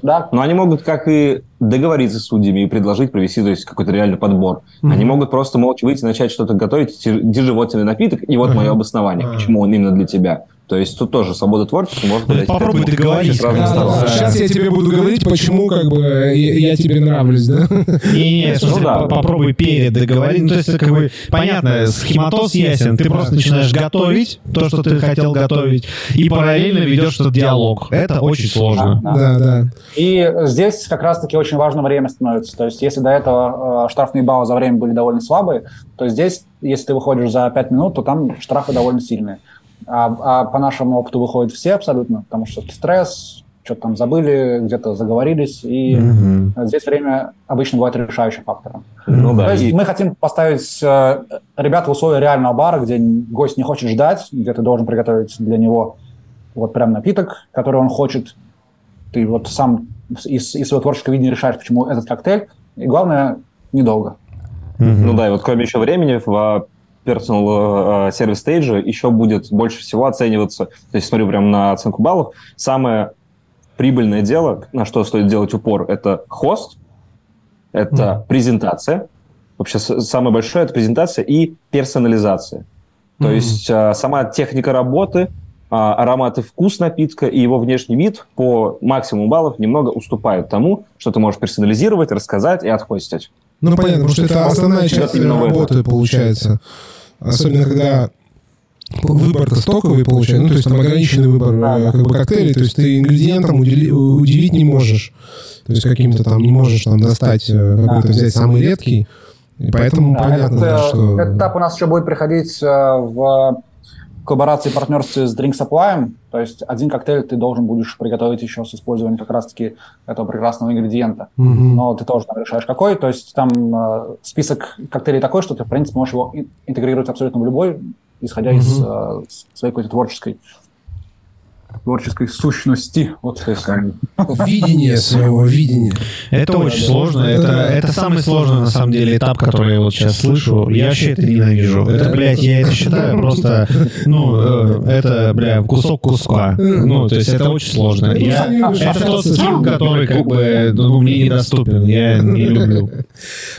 Да. Но они могут как и договориться с судьями и предложить провести то есть, какой-то реальный подбор. Mm-hmm. Они могут просто молча выйти, начать что-то готовить, держи вот тебе напиток, и вот uh-huh. мое обоснование, uh-huh. почему он именно для тебя. То есть тут тоже свобода творчества может быть. Попробуй договориться. Да, да, Сейчас я тебе буду говорить, почему как бы я, я тебе нравлюсь, да? Не, не, ну, да. попробуй перед договорить. Ну, то есть, как бы, понятно, схематоз ясен. Ты просто начинаешь готовить то, что ты хотел готовить, и параллельно ведешь этот диалог. Это очень сложно. Да, да. И здесь как раз-таки очень важно время становится. То есть, если до этого э, штрафные баллы за время были довольно слабые, то здесь, если ты выходишь за 5 минут, то там штрафы довольно сильные. А, а по нашему опыту выходят все абсолютно, потому что стресс, что-то там забыли, где-то заговорились, и угу. здесь время обычно бывает решающим фактором. Ну, да, То есть и... мы хотим поставить э, ребят в условия реального бара, где гость не хочет ждать, где ты должен приготовить для него вот прям напиток, который он хочет. Ты вот сам из, из своего творческого видения решаешь, почему этот коктейль. И главное, недолго. Угу. Ну да, и вот кроме еще времени, в personal э, сервис стейджа еще будет больше всего оцениваться, то есть смотрю прямо на оценку баллов, самое прибыльное дело, на что стоит делать упор, это хост, это mm. презентация, вообще самое большое это презентация и персонализация. То mm. есть э, сама техника работы, а, аромат и вкус напитка и его внешний вид по максимуму баллов немного уступают тому, что ты можешь персонализировать, рассказать и отхостить. Ну, понятно, потому что это основная часть работы получается. Особенно, когда выбор-то стоковый получается, ну, то есть там ограниченный выбор э, как бы коктейлей, то есть ты ингредиентам удивить не можешь. То есть каким-то там не можешь там достать э, какой-то взять самый редкий. И поэтому да, понятно, этот, что... Этот этап у нас еще будет приходить э, в коллаборации и партнерстве с Drink Supply. То есть один коктейль ты должен будешь приготовить еще с использованием как раз-таки этого прекрасного ингредиента. Mm-hmm. Но ты тоже там решаешь какой. То есть там э, список коктейлей такой, что ты, в принципе, можешь его интегрировать абсолютно в любой, исходя mm-hmm. из э, своей какой-то творческой творческой сущности. Вот Видение своего видения. Это очень сложно. Это, это самый сложный, на самом деле, этап, который я вот сейчас слышу. Я вообще это ненавижу. Это, блядь, я это считаю просто, ну, э, это, бля, кусок куска. Ну, то есть это очень сложно. Я, это тот скилл, который, как бы, ну, мне недоступен. Я не люблю.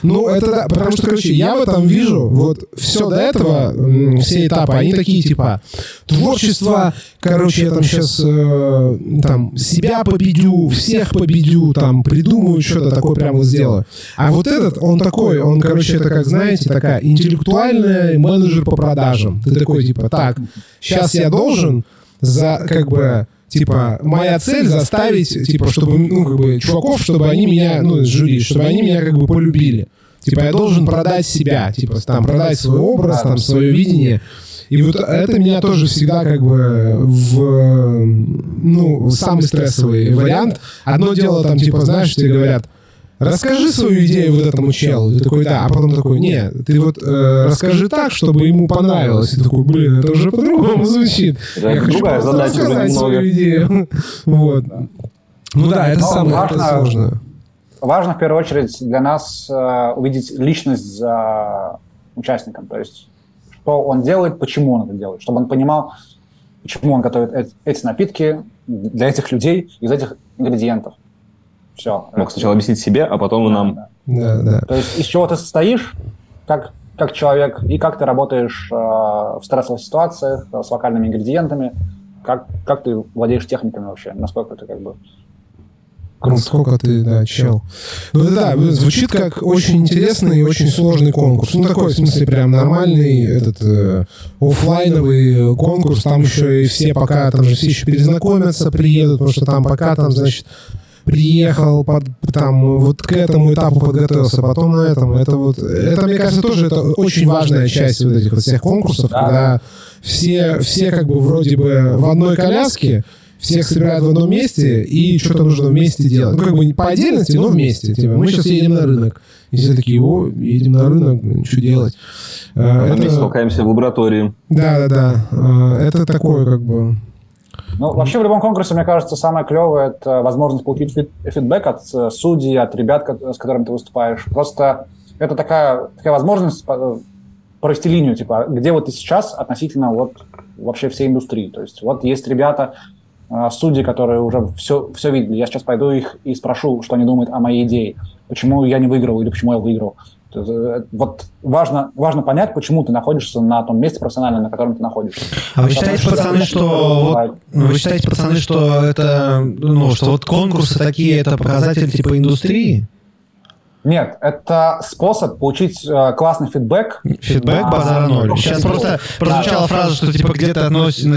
Ну, это да, потому что, короче, я в этом вижу, вот все до этого, все этапы, они такие, типа, творчество, короче, я там сейчас сейчас э, там себя победю, всех победю, там придумаю что-то такое прямо вот сделаю. А вот этот, он такой, он, короче, это как, знаете, такая интеллектуальная менеджер по продажам. Ты такой, типа, так, сейчас я должен за, как бы, типа, моя цель заставить, типа, чтобы, ну, как бы, чуваков, чтобы они меня, ну, жюри, чтобы они меня, как бы, полюбили. Типа, я должен продать себя, типа, там, продать свой образ, там, свое видение. И вот это меня тоже всегда как бы в, ну, самый стрессовый вариант. Одно дело там, типа, знаешь, тебе говорят, расскажи свою идею вот этому челу. Ты такой, да, а потом такой, не, ты вот э, расскажи так, чтобы ему понравилось. И такой, блин, это уже по-другому звучит. Я хочу просто рассказать свою идею. Вот. Ну да, это самое сложное. Важно в первую очередь для нас э, увидеть личность за участником. То есть что он делает, почему он это делает, чтобы он понимал, почему он готовит эти напитки для этих людей из этих ингредиентов. Все. Мог сначала объяснить себе, а потом да, нам. Да. Да, да. То есть из чего ты состоишь, как, как человек, и как ты работаешь э, в стрессовых ситуациях э, с локальными ингредиентами, как, как ты владеешь техниками вообще, насколько ты как бы Круто. Насколько ты, да, чел. Ну да, да, звучит как очень интересный и очень сложный конкурс. Ну такой, в смысле, прям нормальный этот э, офлайновый конкурс. Там еще и все пока, там же все еще перезнакомятся, приедут, потому что там пока там, значит, приехал под, там вот к этому этапу подготовился, потом на этом. Это вот, это, мне кажется, тоже это очень важная часть вот этих вот всех конкурсов, да. когда все, все как бы вроде бы в одной коляске, всех собирают в одном месте, и что-то нужно вместе делать. Ну, как бы не по отдельности, но вместе. Типа, мы сейчас едем на рынок. И все такие, о, едем на рынок, что делать? А, это... Мы столкаемся в лаборатории. Да, да, да. А, это такое, как бы... Ну, вообще в любом конкурсе, мне кажется, самое клевое – это возможность получить фид фидбэк от э, судей, от ребят, с которыми ты выступаешь. Просто это такая, такая возможность э, провести линию, типа, где вот ты сейчас относительно вот вообще всей индустрии. То есть вот есть ребята, судьи, которые уже все, все видели. Я сейчас пойду их и спрошу, что они думают о моей идее. Почему я не выиграл или почему я выиграл. Э, вот важно, важно понять, почему ты находишься на том месте профессионально, на котором ты находишься. А вы считаете, пацаны, что вот, вы считаете, пацаны, что это, ну, что вот конкурсы такие, это показатель типа индустрии? Нет, это способ получить э, классный фидбэк. Фидбэк базара ноль. Сейчас просто прозвучала фраза, что типа где-то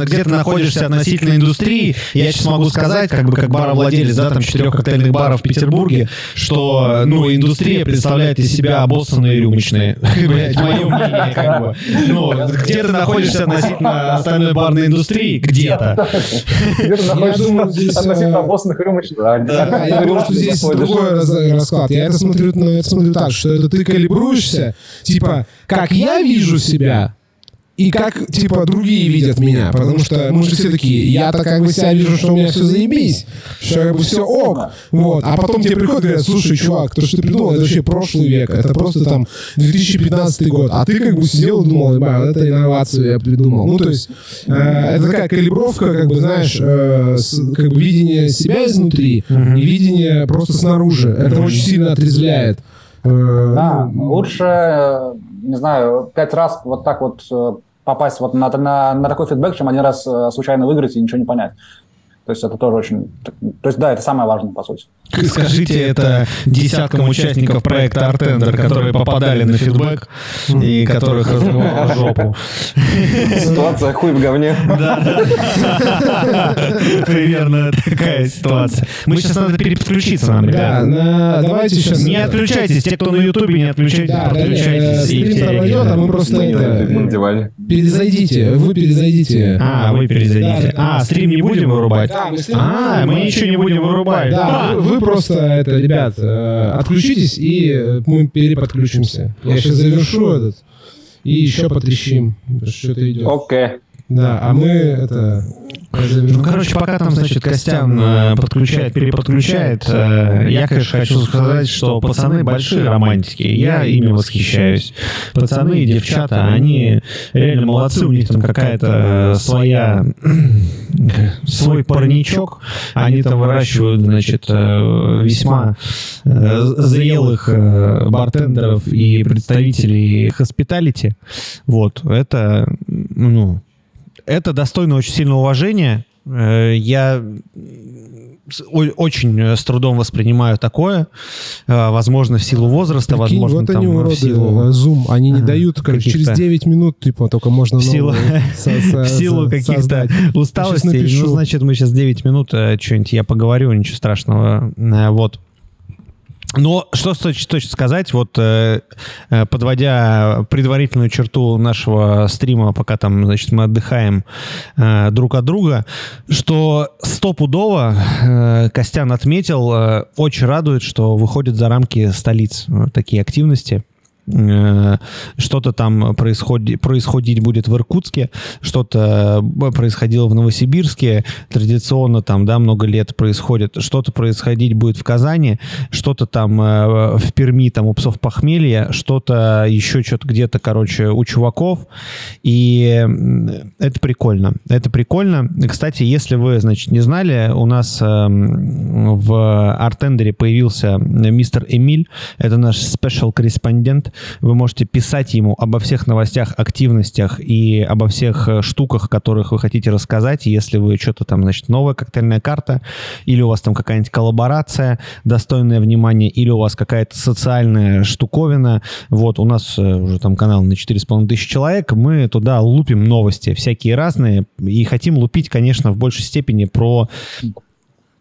где ты находишься относительно индустрии. Я сейчас могу сказать, как бы как баровладелец, да, там четырех коктейльных баров в Петербурге, что ну индустрия представляет из себя обоссанные рюмочные. Мое мнение, как бы. Ну, где ты находишься относительно остальной барной индустрии? Где-то. Где ты находишься относительно обоссанных рюмочных? Да, я думаю, что здесь другой расклад. Я это смотрю но я смотрю так, что это ты калибруешься, типа, как я вижу себя, и как, типа, другие видят меня. Потому что мы же все такие, я-то как бы себя вижу, что у меня все заебись, что как бы все ок. Вот. А потом тебе приходят и говорят, слушай, чувак, то, что ты придумал, это вообще прошлый век. Это просто там 2015 год. А ты как бы сидел и думал, вот это инновацию я придумал. Ну, то есть, э, это такая калибровка, как бы, знаешь, э, с, как бы видение себя изнутри и видение просто снаружи. Это очень сильно отрезвляет. Э, да, лучше, э, не знаю, пять раз вот так вот э, попасть вот на, на, на такой фидбэк, чем один раз случайно выиграть и ничего не понять. То есть это тоже очень... То есть да, это самое важное, по сути. Скажите это десяткам участников проекта Артендер, которые попадали на фидбэк и которых разрывало жопу. Ситуация хуй в говне. Да. Примерно такая ситуация. Мы сейчас надо переключиться нам, ребята. Давайте сейчас... Не отключайтесь. Те, кто на Ютубе, не отключайтесь. Подключайтесь. Стрим пройдет, а мы просто. Перезайдите. Вы перезайдите. А, вы перезайдите. А, стрим не будем вырубать? Да, мы А, мы ничего не будем вырубать. Да, вы просто, это, ребят, э, отключитесь, и э, мы переподключимся. Я сейчас завершу этот, и еще потрещим. Что-то идет. Окей. Да, а мы это... Ну, короче, пока там, значит, Костян э, подключает, переподключает, э, я, конечно, хочу сказать, что пацаны большие романтики, я ими восхищаюсь. Пацаны и девчата, они реально молодцы, у них там какая-то своя, свой парничок, они там выращивают, значит, э, весьма зрелых бартендеров и представителей хоспиталити. Вот, это, ну, это достойно очень сильного уважения. Э, я очень с трудом воспринимаю такое. Э, возможно, в силу возраста, Прикинь, возможно, вот там, они уроды, в силу... Zoom, они не дают, короче, через 9 минут, типа, только можно В силу, в силу каких-то усталостей. Ну, значит, мы сейчас 9 минут э, что-нибудь я поговорю, ничего страшного. Вот. Но что точно сказать, вот э, э, подводя предварительную черту нашего стрима, пока там, значит, мы отдыхаем э, друг от друга, что стопудово Костян отметил, очень радует, что выходит за рамки столиц такие активности. Э, что-то там происходит, происходить будет в Иркутске, что-то э, происходило в Новосибирске, традиционно там, да, много лет происходит, что-то происходить будет в Казани, что-то там э, в Перми, там у псов похмелья, что-то еще что-то где-то, короче, у чуваков, и это прикольно, это прикольно. Кстати, если вы, значит, не знали, у нас в Артендере появился мистер Эмиль, это наш спешл-корреспондент, вы можете писать ему обо всех новостях, активностях и обо всех э, штуках, которых вы хотите рассказать. Если вы что-то там, значит, новая коктейльная карта, или у вас там какая-нибудь коллаборация, достойное внимания, или у вас какая-то социальная штуковина. Вот, у нас э, уже там канал на 4,5 тысячи человек, мы туда лупим новости всякие разные, и хотим лупить, конечно, в большей степени про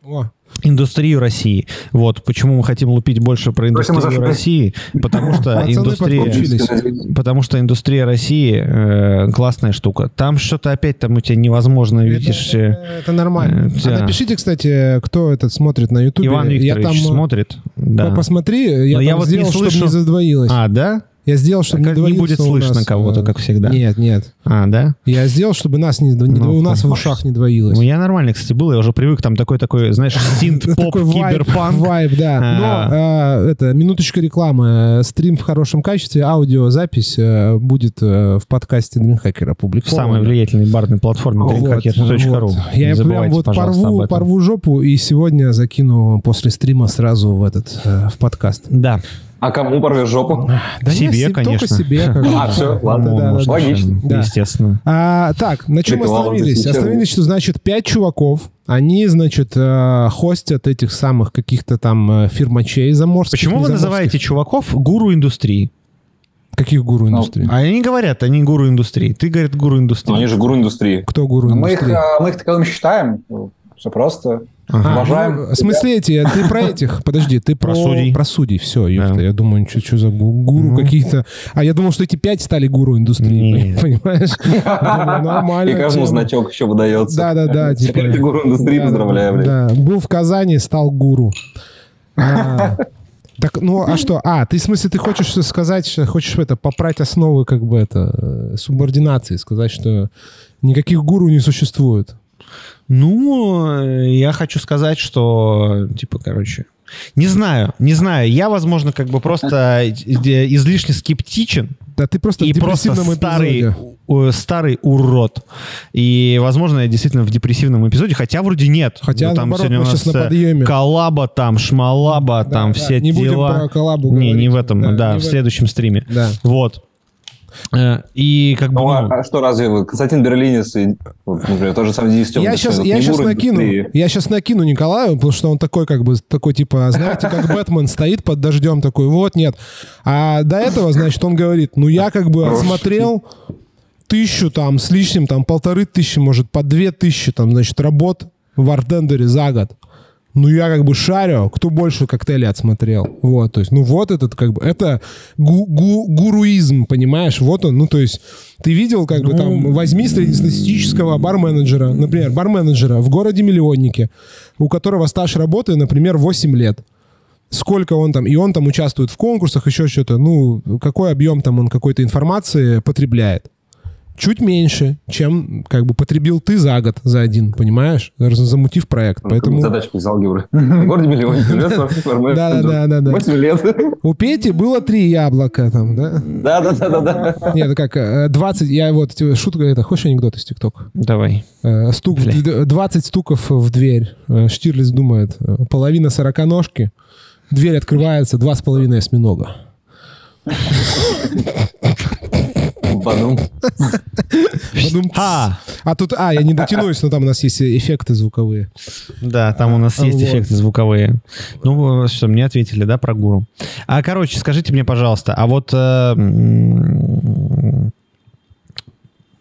О индустрию России. Вот почему мы хотим лупить больше про индустрию России, потому что индустрия, потому что индустрия России э, классная штука. Там что-то опять там у тебя невозможно, это, видишь. Это, это нормально. Э, а напишите, кстати, кто этот смотрит на Ютубе. Иван Викторович я там, смотрит. Да. Посмотри, я, я вот сделал, не слышу... чтобы не задвоилось. А, да? Я сделал, чтобы так не, не будет слышно нас, кого-то, как всегда. Нет, нет. А, да? Я сделал, чтобы нас не, не ну, у нас в ушах не двоилось. Ну, я нормально, кстати, был, я уже привык, там такой-такой, знаешь, синт-поп, киберпанк. Вайб, да. А. Но а, это, минуточка рекламы. Стрим в хорошем качестве, аудиозапись э, будет э, в подкасте Dreamhacker опубликована. Самой влиятельной барной платформе dreamhacker.ru. Я прям вот порву, порву жопу и сегодня закину после стрима сразу в этот, э, в подкаст. Да. А кому порвешь жопу? Да себе, нет, конечно. Только себе. Как а, все, ладно, да, да, логично. Да. Естественно. А, так, на чем Ритуал остановились? Остановились, что, значит, пять чуваков, они, значит, э, хостят этих самых каких-то там э, фирмачей заморских. Почему вы называете чуваков гуру индустрии? Каких гуру ну, индустрии? А они говорят, они гуру индустрии. Ты, говорит, гуру индустрии. Но они же гуру индустрии. Кто гуру индустрии? Мы их, а, мы их таковыми считаем. Все просто. Ага. Уважаем. Ну, в смысле эти, ты про этих, подожди, ты про, про судей. Про судей, все, да. я думаю, что, что за гуру ну. какие-то. А я думал, что эти пять стали гуру индустрии, Нет. понимаешь? нормально. И каждому значок еще выдается. Да-да-да. Типа, ты гуру индустрии, поздравляю, блядь. Да, был в Казани, стал гуру. А, так, ну, а что? А, ты в смысле, ты хочешь сказать, хочешь это, попрать основы, как бы это, э, субординации, сказать, что никаких гуру не существует? Ну, я хочу сказать, что, типа, короче, не знаю, не знаю. Я, возможно, как бы просто излишне скептичен. Да ты просто и просто старый, старый урод. И, возможно, я действительно в депрессивном эпизоде, хотя вроде нет. Хотя, ну, там наоборот, сегодня у нас на подъеме. коллаба, там, шмалаба, да, там да, все не дела. Не будем про коллабу Не, говорить. не в этом, да, да в, в следующем стриме. Да. Вот. Э, и как бы... Ну, а, а что, разве Константин Берлинец, например, тоже самое действие? Я сейчас, я сейчас накину, я сейчас накину Николаю, потому что он такой, как бы, такой, типа, знаете, как Бэтмен стоит под дождем, такой, вот, нет. А до этого, значит, он говорит, ну, я как бы отсмотрел тысячу там с лишним, там, полторы тысячи, может, по две тысячи, там, значит, работ в Артендере за год ну я как бы шарю, кто больше коктейлей отсмотрел. Вот, то есть, ну вот этот как бы, это гу гу гуруизм, понимаешь? Вот он, ну то есть, ты видел как ну... бы там, возьми среднестатистического бар-менеджера, например, бар-менеджера в городе-миллионнике, у которого стаж работы, например, 8 лет сколько он там, и он там участвует в конкурсах, еще что-то, ну, какой объем там он какой-то информации потребляет чуть меньше, чем как бы потребил ты за год, за один, понимаешь? Замутив проект. Ну, Поэтому... Задачка из алгебры. В городе миллион. Да, да, да, да. 8 лет. У Пети было три яблока там, да? Да, да, да, да. Нет, ну как, 20, я вот, шутка, это, хочешь анекдот из ТикТок? Давай. Э, стук, 20 стуков в дверь. Э, Штирлиц думает, э, половина сороконожки, дверь открывается, два с половиной осьминога. Бадум. Бадум. А. а тут, а, я не дотянусь, но там у нас есть эффекты звуковые. Да, там у нас есть вот. эффекты звуковые. Ну, что, мне ответили, да, про гуру. А, короче, скажите мне, пожалуйста, а вот э,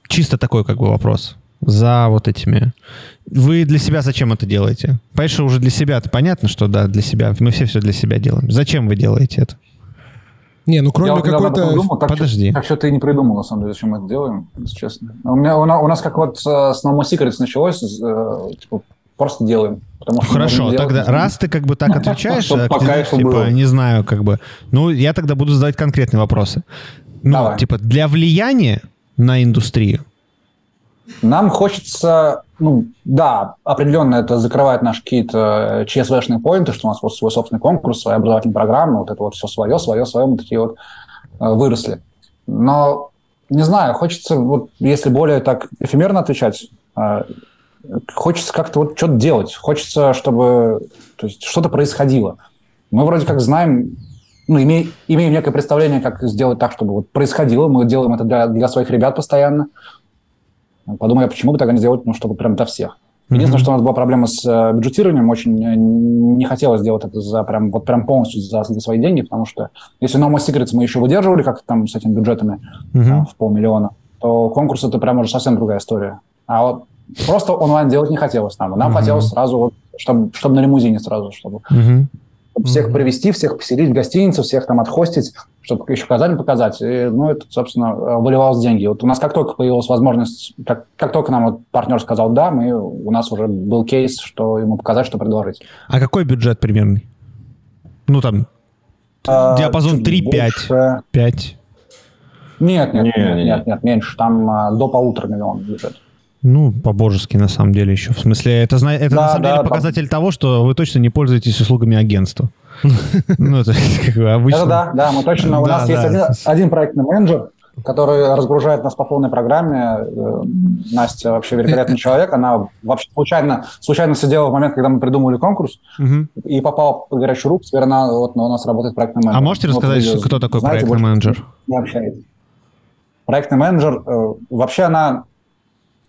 чисто такой как бы вопрос за вот этими. Вы для себя зачем это делаете? Понимаешь, уже для себя это понятно, что да, для себя. Мы все все для себя делаем. Зачем вы делаете это? Не, ну кроме какой-то... Так Подожди. Что, так что ты не придумал, на самом деле, зачем мы это делаем, если честно. У, меня, у, нас, у нас как вот с No More Secrets началось, э, типа, просто делаем. Потому что Хорошо, тогда раз ты как бы так отвечаешь, типа, не знаю, как бы, ну, я тогда буду задавать конкретные вопросы. Ну, типа, для влияния на индустрию, нам хочется, ну, да, определенно это закрывает наши какие-то ЧСВшные поинты, что у нас вот свой собственный конкурс, своя образовательная программа, вот это вот все свое, свое, свое, мы такие вот э, выросли. Но, не знаю, хочется, вот если более так эфемерно отвечать, э, хочется как-то вот что-то делать, хочется, чтобы то есть, что-то происходило. Мы вроде как знаем, ну, имеем, имеем некое представление, как сделать так, чтобы вот происходило. Мы делаем это для, для своих ребят постоянно. Подумай, а почему бы тогда не сделать, ну, чтобы прям для всех. Единственное, mm-hmm. что у нас была проблема с э, бюджетированием, очень не хотелось сделать это за прям, вот прям полностью за, за свои деньги, потому что если No More Secrets мы еще выдерживали как там с этими бюджетами mm-hmm. там, в полмиллиона, то конкурс это прям уже совсем другая история. А вот просто онлайн делать не хотелось нам. Нам mm-hmm. хотелось сразу, вот, чтобы, чтобы на лимузине сразу, чтобы mm-hmm всех mm-hmm. привести, всех поселить в гостиницу, всех там отхостить, чтобы еще Казань показать. И, ну, это, собственно, выливалось деньги. Вот у нас как только появилась возможность, как, как только нам вот партнер сказал «да», мы, у нас уже был кейс, что ему показать, что предложить. А какой бюджет примерный? Ну, там, а, диапазон 3-5. 5. Нет, нет, нет, нет, нет, нет, меньше. Там а, до полутора миллионов бюджет. Ну, по-божески, на самом деле, еще. В смысле, это, это да, на самом да, деле показатель да. того, что вы точно не пользуетесь услугами агентства. Ну, это как бы обычно. Да, да, мы точно. У нас есть один проектный менеджер, который разгружает нас по полной программе. Э, Настя вообще великолепный человек. Она вообще случайно, случайно сидела в момент, когда мы придумывали конкурс, и попала под горячую руку. Теперь она вот у нас работает проектный менеджер. А можете рассказать, кто такой проектный менеджер? Не общается. Проектный менеджер, вообще она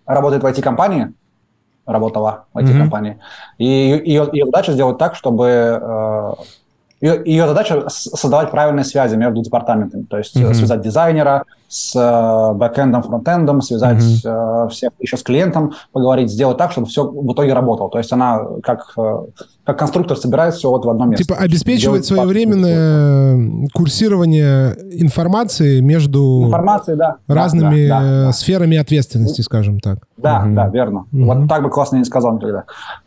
работает в IT-компании, работала в IT-компании, mm-hmm. и ее, ее задача сделать так, чтобы э, ее, ее задача создавать правильные связи между департаментами, то есть mm-hmm. связать дизайнера с э, бэкэндом, фронтендом, связать mm-hmm. всех еще с клиентом, поговорить, сделать так, чтобы все в итоге работало. То есть она как, как конструктор собирает все вот в одном месте. Типа обеспечивать своевременное курсирование информации между информации, да, разными да, да, да, сферами ответственности, скажем так. Да, угу. да, верно. Угу. Вот так бы классно не сказал никогда.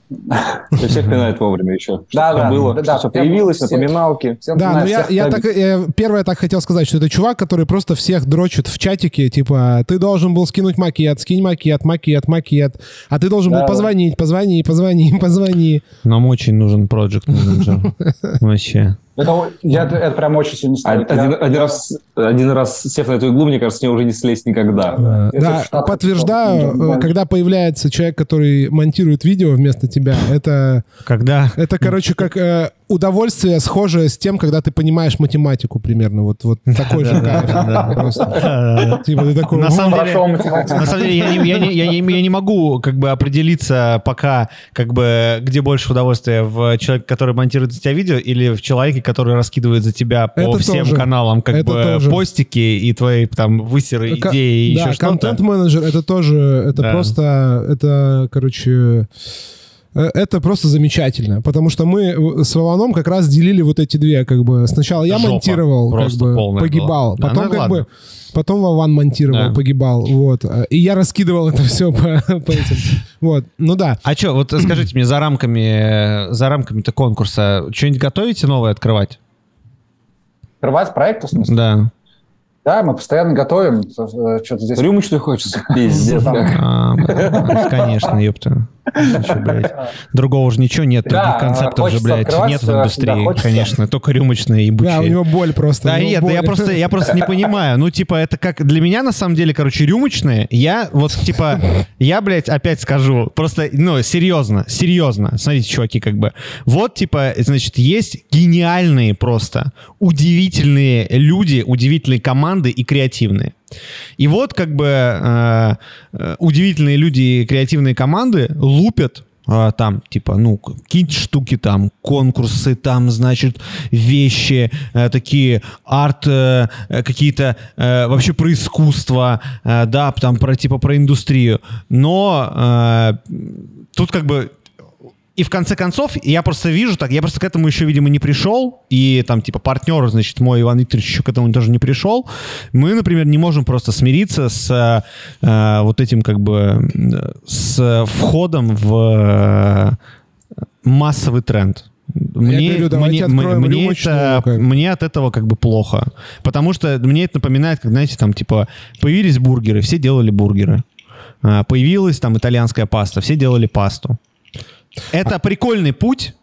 То есть всех пинает вовремя еще. Да, да. было, да, что все появилось, напоминалки. Да, но я, я так, я, первое так хотел сказать, что это чувак, который просто всех дрочит в чатике, типа, ты должен был скинуть макет, скинь макет, макет, макет, а ты должен был позвонить, позвони, позвони, позвони. Нам очень нужен проект менеджер. Вообще. Это, я, это прям очень сильно ставит. Один, я... один, раз, один раз сев на эту иглу, мне кажется, мне уже не слезть никогда. Да, да подтверждаю, когда появляется человек, который монтирует видео вместо тебя, это... Когда? Это, короче, как э, удовольствие схожее с тем, когда ты понимаешь математику примерно. Вот, вот такой же кайф. Типа ты такой... На самом деле, я не могу как бы определиться пока, как бы, где больше удовольствия в человеке, который монтирует за тебя видео, или в человеке, который раскидывает за тебя по всем каналам как бы постики и твои там высеры, идеи и еще что-то. контент-менеджер это тоже, это просто, это, короче Э, это просто замечательно, потому что мы э, с Вованом как раз делили вот эти две, как бы сначала я Жопа. монтировал, как бы погибал, была. потом да, ну, как ладно. бы потом Вован монтировал, да. погибал, вот, э, и я раскидывал это все по, по этим, вот, ну да. А что, вот скажите мне, за рамками, за рамками-то конкурса что-нибудь готовите новое открывать? Открывать проект, в смысле? Да. Да, мы постоянно готовим. Что-то здесь... Рюмочную хочется. Пиздец. А, конечно, ёпта. Другого же ничего нет, других концептов же, блядь, нет в индустрии, конечно, только рюмочные и Да, у него боль просто. Да, нет, я просто, я просто не понимаю. Ну, типа, это как для меня, на самом деле, короче, рюмочные, я вот, типа, я, блядь, опять скажу, просто, ну, серьезно, серьезно, смотрите, чуваки, как бы, вот, типа, значит, есть гениальные просто, удивительные люди, удивительные команды и креативные. И вот как бы э, э, удивительные люди и креативные команды лупят э, там, типа, ну, какие-то штуки там, конкурсы там, значит, вещи, э, такие арт, э, какие-то э, вообще про искусство, э, да, там, про, типа, про индустрию. Но э, тут как бы И в конце концов, я просто вижу так, я просто к этому еще, видимо, не пришел, и там, типа, партнер, значит, мой Иван Викторович еще к этому тоже не пришел. Мы, например, не можем просто смириться с э, вот этим, как бы, с входом в э, массовый тренд. Мне, говорю, мне, мне, это, мне от этого как бы плохо. Потому что мне это напоминает, как, знаете, там, типа, появились бургеры, все делали бургеры. А, появилась там итальянская паста, все делали пасту. Это прикольный путь,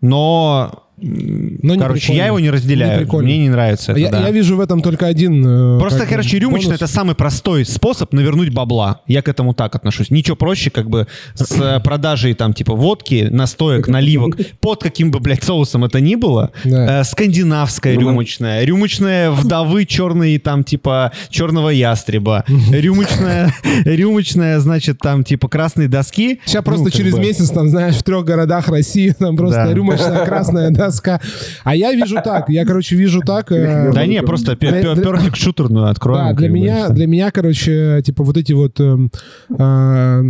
но но ну, короче, я его не разделяю. Не Мне не нравится это, я, да. я вижу в этом только один... Э, Просто, короче, рюмочная — это самый простой способ навернуть бабла. Я к этому так отношусь. Ничего проще, как бы, с э, продажей, там, типа, водки, настоек, наливок, под каким бы, блядь, соусом это ни было. Да. Э, скандинавская ну, рюмочная. Рюмочная вдовы черной, там, типа, черного ястреба. Рюмочная, рюмочная, значит, там, типа, красные доски. Сейчас просто ну, через бы. месяц, там, знаешь, в трех городах России, там, просто да. рюмочная красная доска доска. А я вижу так, я, короче, вижу так... Э, да не, просто perfect шутерную откроем. Да, для меня, для меня, короче, типа вот эти вот эм, э,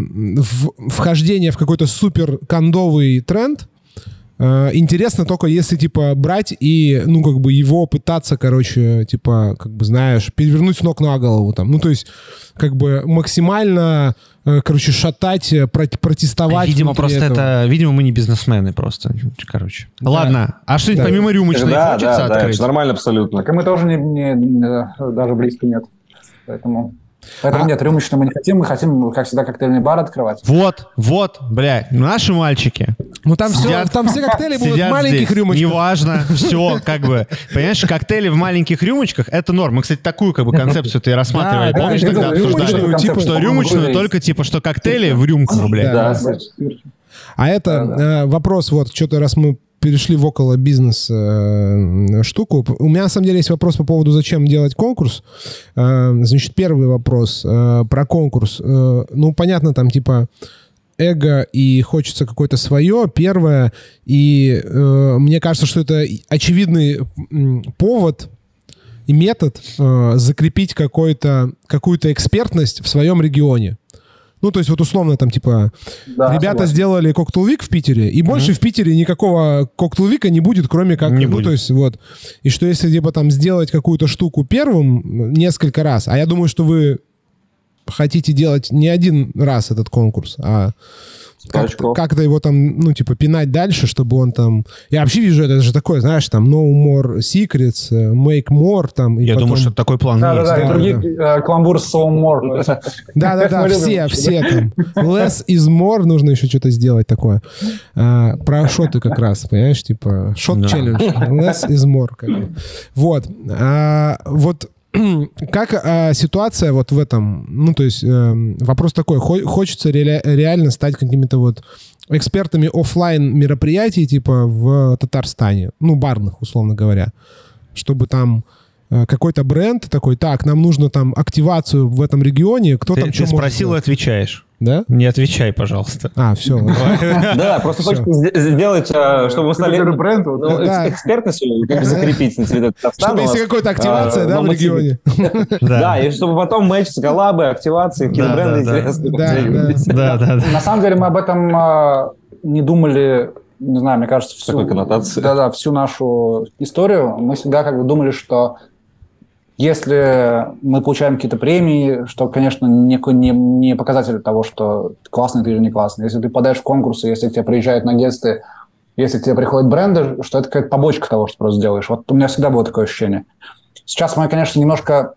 вхождение в какой-то супер кондовый тренд, Интересно только если, типа, брать и, ну, как бы его пытаться, короче, типа, как бы, знаешь, перевернуть с ног на голову там. Ну, то есть, как бы максимально Э, короче, шатать, э, протестовать. Видимо, просто этого. это... Видимо, мы не бизнесмены просто. Короче. Да. Ладно. А что-нибудь да. помимо рюмочной да, хочется да, открыть? Да, нормально абсолютно. Мы тоже не, не, не, даже близко нет. Поэтому... Поэтому а... нет, рюмочную мы не хотим, мы хотим, как всегда, коктейльный бар открывать. Вот, вот, блядь, наши мальчики. Ну там сидят, все, там все коктейли будут в маленьких здесь. рюмочках. Неважно, все, как бы. Понимаешь, коктейли в маленьких рюмочках, это норм. Мы, кстати, такую как бы концепцию ты рассматривали. Помнишь, да, тогда обсуждали? Типа, что рюмочную только типа, что коктейли в рюмку, блядь. Да, а это э, вопрос, вот, что-то раз мы перешли в около бизнес э, штуку. У меня на самом деле есть вопрос по поводу, зачем делать конкурс. Э, значит, первый вопрос э, про конкурс. Э, ну, понятно, там типа эго и хочется какое-то свое, первое. И э, мне кажется, что это очевидный повод и метод э, закрепить какую-то экспертность в своем регионе. Ну, то есть вот условно там типа да, ребята согласен. сделали коктейлвик в Питере, и больше mm-hmm. в Питере никакого коктейлвика не будет, кроме как... Не ну, будет. то есть вот. И что если типа там сделать какую-то штуку первым несколько раз, а я думаю, что вы хотите делать не один раз этот конкурс, а как-то, как-то его там, ну, типа, пинать дальше, чтобы он там... Я вообще вижу, это же такое, знаешь, там, no more secrets, э, make more, там... Я потом... думаю, что такой план да, есть. Да, да, и другие да. кламбур so more. Да-да-да, все, все там. Less is more, нужно еще что-то сделать такое. А, про шоты как раз, понимаешь, типа, шот челлендж. Less is more. Как бы. Вот. А, вот как а, ситуация вот в этом, ну, то есть э, вопрос такой, хо- хочется ре- реально стать какими-то вот экспертами офлайн мероприятий, типа в Татарстане, ну, барных, условно говоря, чтобы там э, какой-то бренд такой, так, нам нужно там активацию в этом регионе, кто ты, там ты что спросил и отвечаешь. Да? Не отвечай, пожалуйста. А, все. Да, просто хочется сделать, а, чтобы мы стали ну, экспертностью закрепить на цвет Чтобы если какая-то активация, да, в регионе. Да, и чтобы потом мэч с коллабы, активации, кинобренды интересные. Да, да, да. На самом деле мы об этом а, не думали не знаю, мне кажется, всю, да, да, всю нашу историю мы всегда как бы думали, что если мы получаем какие-то премии, что, конечно, не, не, не показатель того, что классный ты или не классный. Если ты подаешь в конкурсы, если к тебе приезжают на гесты, если к тебе приходят бренды, что это какая-то побочка того, что просто делаешь. Вот у меня всегда было такое ощущение. Сейчас мы, конечно, немножко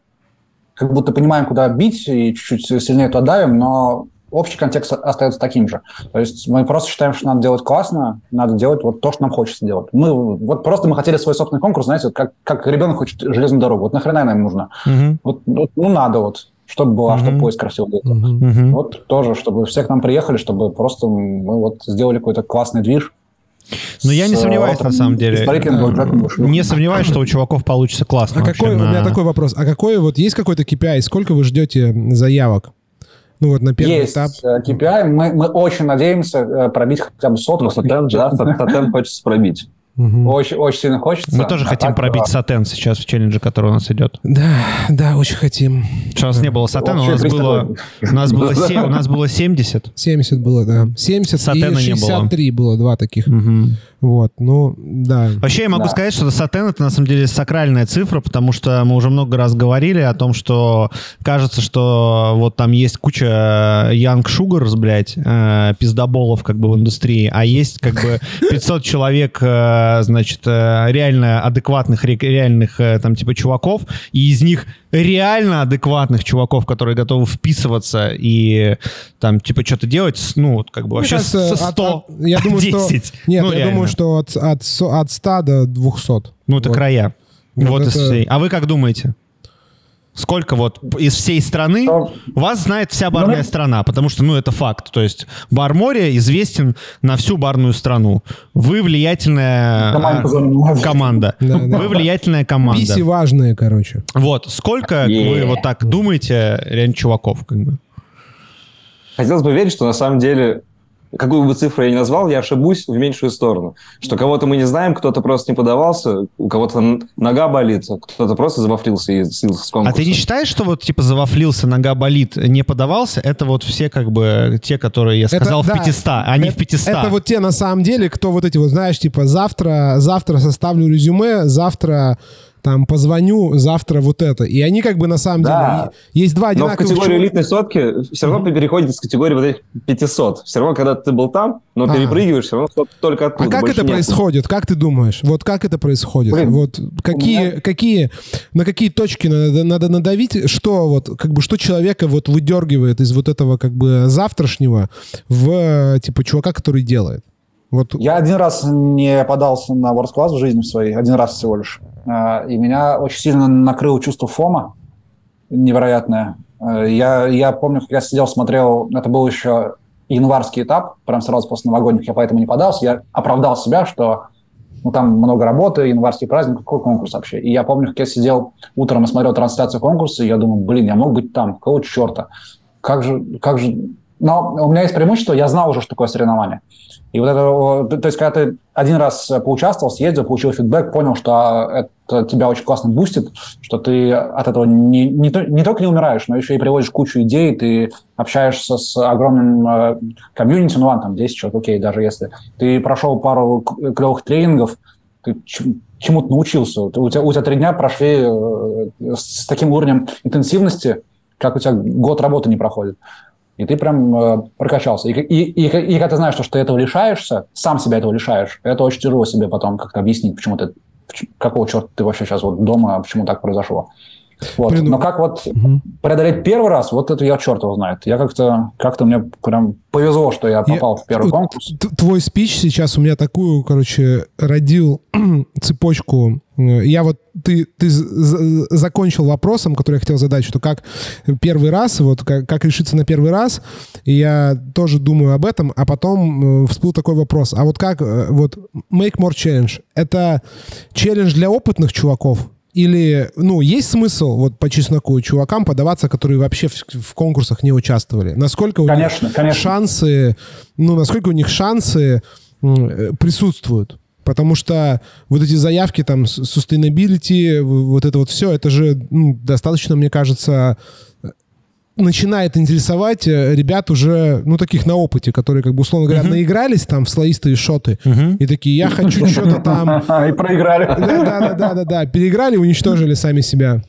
как будто понимаем, куда бить и чуть-чуть сильнее туда давим, но общий контекст остается таким же. То есть мы просто считаем, что надо делать классно, надо делать вот то, что нам хочется делать. Мы вот просто мы хотели свой собственный конкурс, знаете, вот как, как ребенок хочет железную дорогу. Вот нахрена нам нужно? Uh-huh. Вот, вот, ну, надо вот чтобы была, uh-huh. чтобы поезд красиво был. Uh-huh. Вот тоже, чтобы все к нам приехали, чтобы просто мы вот сделали какой-то классный движ. Но я не сомневаюсь, на самом деле. Не сомневаюсь, что у чуваков получится классно. А какой, на... у меня такой вопрос. А какой вот, есть какой-то KPI? Сколько вы ждете заявок? Ну вот на первый Есть этап. KPI. Мы, мы очень надеемся э, пробить хотя бы сотку. Ну, Сатен, да, Сатен хочется пробить. Угу. Очень, очень сильно хочется. Мы тоже а хотим так, пробить да. сатен сейчас в челлендже, который у нас идет. Да, да, очень хотим. Что у нас не было сатена, у нас было, у нас было, 7, у нас было 70. 70 было, да. 70 Сатена и 63 не было. было, два таких. Угу. Вот, ну, да. Вообще я могу да. сказать, что сатен это на самом деле сакральная цифра, потому что мы уже много раз говорили о том, что кажется, что вот там есть куча Young Sugars, блядь, э, пиздоболов как бы в индустрии, а есть как бы 500 человек, э, значит, э, реально адекватных, реальных э, там типа чуваков, и из них реально адекватных чуваков, которые готовы вписываться и там типа что-то делать, ну, как бы вообще кажется, 100, от, от, я думаю, 10. Что, нет, ну, я реально. думаю, что от, от, от 100 до 200. Ну, это вот. края. Вот, вот это... А вы как думаете? Сколько вот из всей страны вас знает вся барная ну, страна, потому что, ну, это факт. То есть бар Море известен на всю барную страну. Вы влиятельная команда. Вы влиятельная команда. Писи важные, короче. Вот. Сколько вы вот так думаете, реально, чуваков? Как бы? Хотелось бы верить, что на самом деле какую бы цифру я ни назвал, я ошибусь в меньшую сторону. Что кого-то мы не знаем, кто-то просто не подавался, у кого-то нога болит, кто-то просто завафлился и слился с конкурса. А ты не считаешь, что вот типа завафлился, нога болит, не подавался? Это вот все как бы те, которые я сказал это, в да, 500, а не в 500. Это вот те на самом деле, кто вот эти вот, знаешь, типа завтра, завтра составлю резюме, завтра там позвоню завтра вот это. И они как бы на самом да. деле... Есть два одинаковых... Но в категории чего... элитной сотки все равно mm-hmm. переходит с категории вот этих 500. Все равно, когда ты был там, но а. перепрыгиваешь, все равно только оттуда. А как это нет. происходит? Как ты думаешь? Вот как это происходит? Блин, вот какие, меня... какие, на какие точки надо, надо надавить? Что вот, как бы, что человека вот выдергивает из вот этого как бы завтрашнего в типа чувака, который делает? Вот. Я один раз не подался на World Class в жизни своей, один раз всего лишь. А, и меня очень сильно накрыло чувство фома невероятное. А, я, я помню, как я сидел, смотрел, это был еще январский этап, прям сразу после новогодних, я поэтому не подался. Я оправдал себя, что ну, там много работы, январский праздник, какой конкурс вообще. И я помню, как я сидел утром и смотрел трансляцию конкурса, и я думаю, блин, я мог быть там, какого черта? Как же, как же... Но у меня есть преимущество, я знал уже, что такое соревнование. И вот это, то есть, когда ты один раз поучаствовал, съездил, получил фидбэк, понял, что это тебя очень классно бустит, что ты от этого не, не, не только не умираешь, но еще и приводишь кучу идей, ты общаешься с огромным э, комьюнити, ну ладно, там 10 человек, окей, даже если ты прошел пару клевых тренингов, ты чему-то научился. У тебя, у тебя три дня прошли э, с таким уровнем интенсивности, как у тебя год работы не проходит и ты прям э, прокачался. И, и, и, и когда ты знаешь, что, что ты этого лишаешься, сам себя этого лишаешь, это очень тяжело себе потом как-то объяснить, почему ты, какого черта ты вообще сейчас вот дома, почему так произошло. Вот. Блин, Но как вот угу. преодолеть первый раз, вот это я черт его знает. Я как-то, как-то мне прям повезло, что я попал я, в первый конкурс. Твой спич сейчас у меня такую, короче, родил цепочку. Я вот, ты, ты закончил вопросом, который я хотел задать, что как первый раз, вот как, как решиться на первый раз, и я тоже думаю об этом, а потом э, всплыл такой вопрос. А вот как, э, вот Make More Challenge, это челлендж для опытных чуваков, или, ну, есть смысл вот по чесноку чувакам подаваться, которые вообще в, в конкурсах не участвовали? Насколько у конечно, них конечно. шансы, ну, насколько у них шансы э, присутствуют? Потому что вот эти заявки, там, sustainability, вот это вот все, это же ну, достаточно, мне кажется, начинает интересовать э, ребят уже, ну, таких на опыте, которые, как бы, условно говоря, uh-huh. наигрались там в слоистые шоты, uh-huh. и такие, я хочу что-то там... И проиграли. Да-да-да-да-да, переиграли, уничтожили сами себя.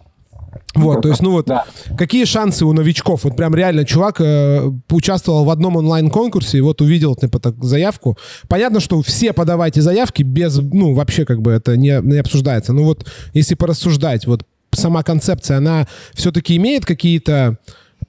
Вот, то есть, ну вот, да. какие шансы у новичков? Вот прям реально чувак э, участвовал в одном онлайн-конкурсе и вот увидел, типа, так, заявку. Понятно, что все подавайте заявки без, ну, вообще как бы это не, не обсуждается. Но вот если порассуждать, вот сама концепция, она все-таки имеет какие-то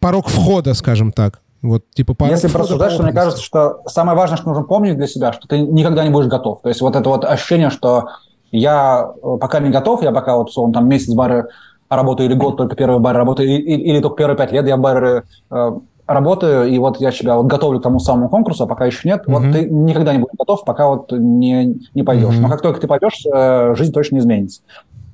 порог входа, скажем так. Вот, типа, порог Если порассуждать, что мне кажется, что самое важное, что нужно помнить для себя, что ты никогда не будешь готов. То есть вот это вот ощущение, что я э, пока не готов, я пока вот, он там месяц в баре работаю или год только первый бар работаю, или, или только первые пять лет я в баре э, работаю, и вот я себя вот готовлю к тому самому конкурсу, а пока еще нет, mm-hmm. вот ты никогда не будешь готов, пока вот не, не пойдешь. Mm-hmm. Но как только ты пойдешь, э, жизнь точно изменится.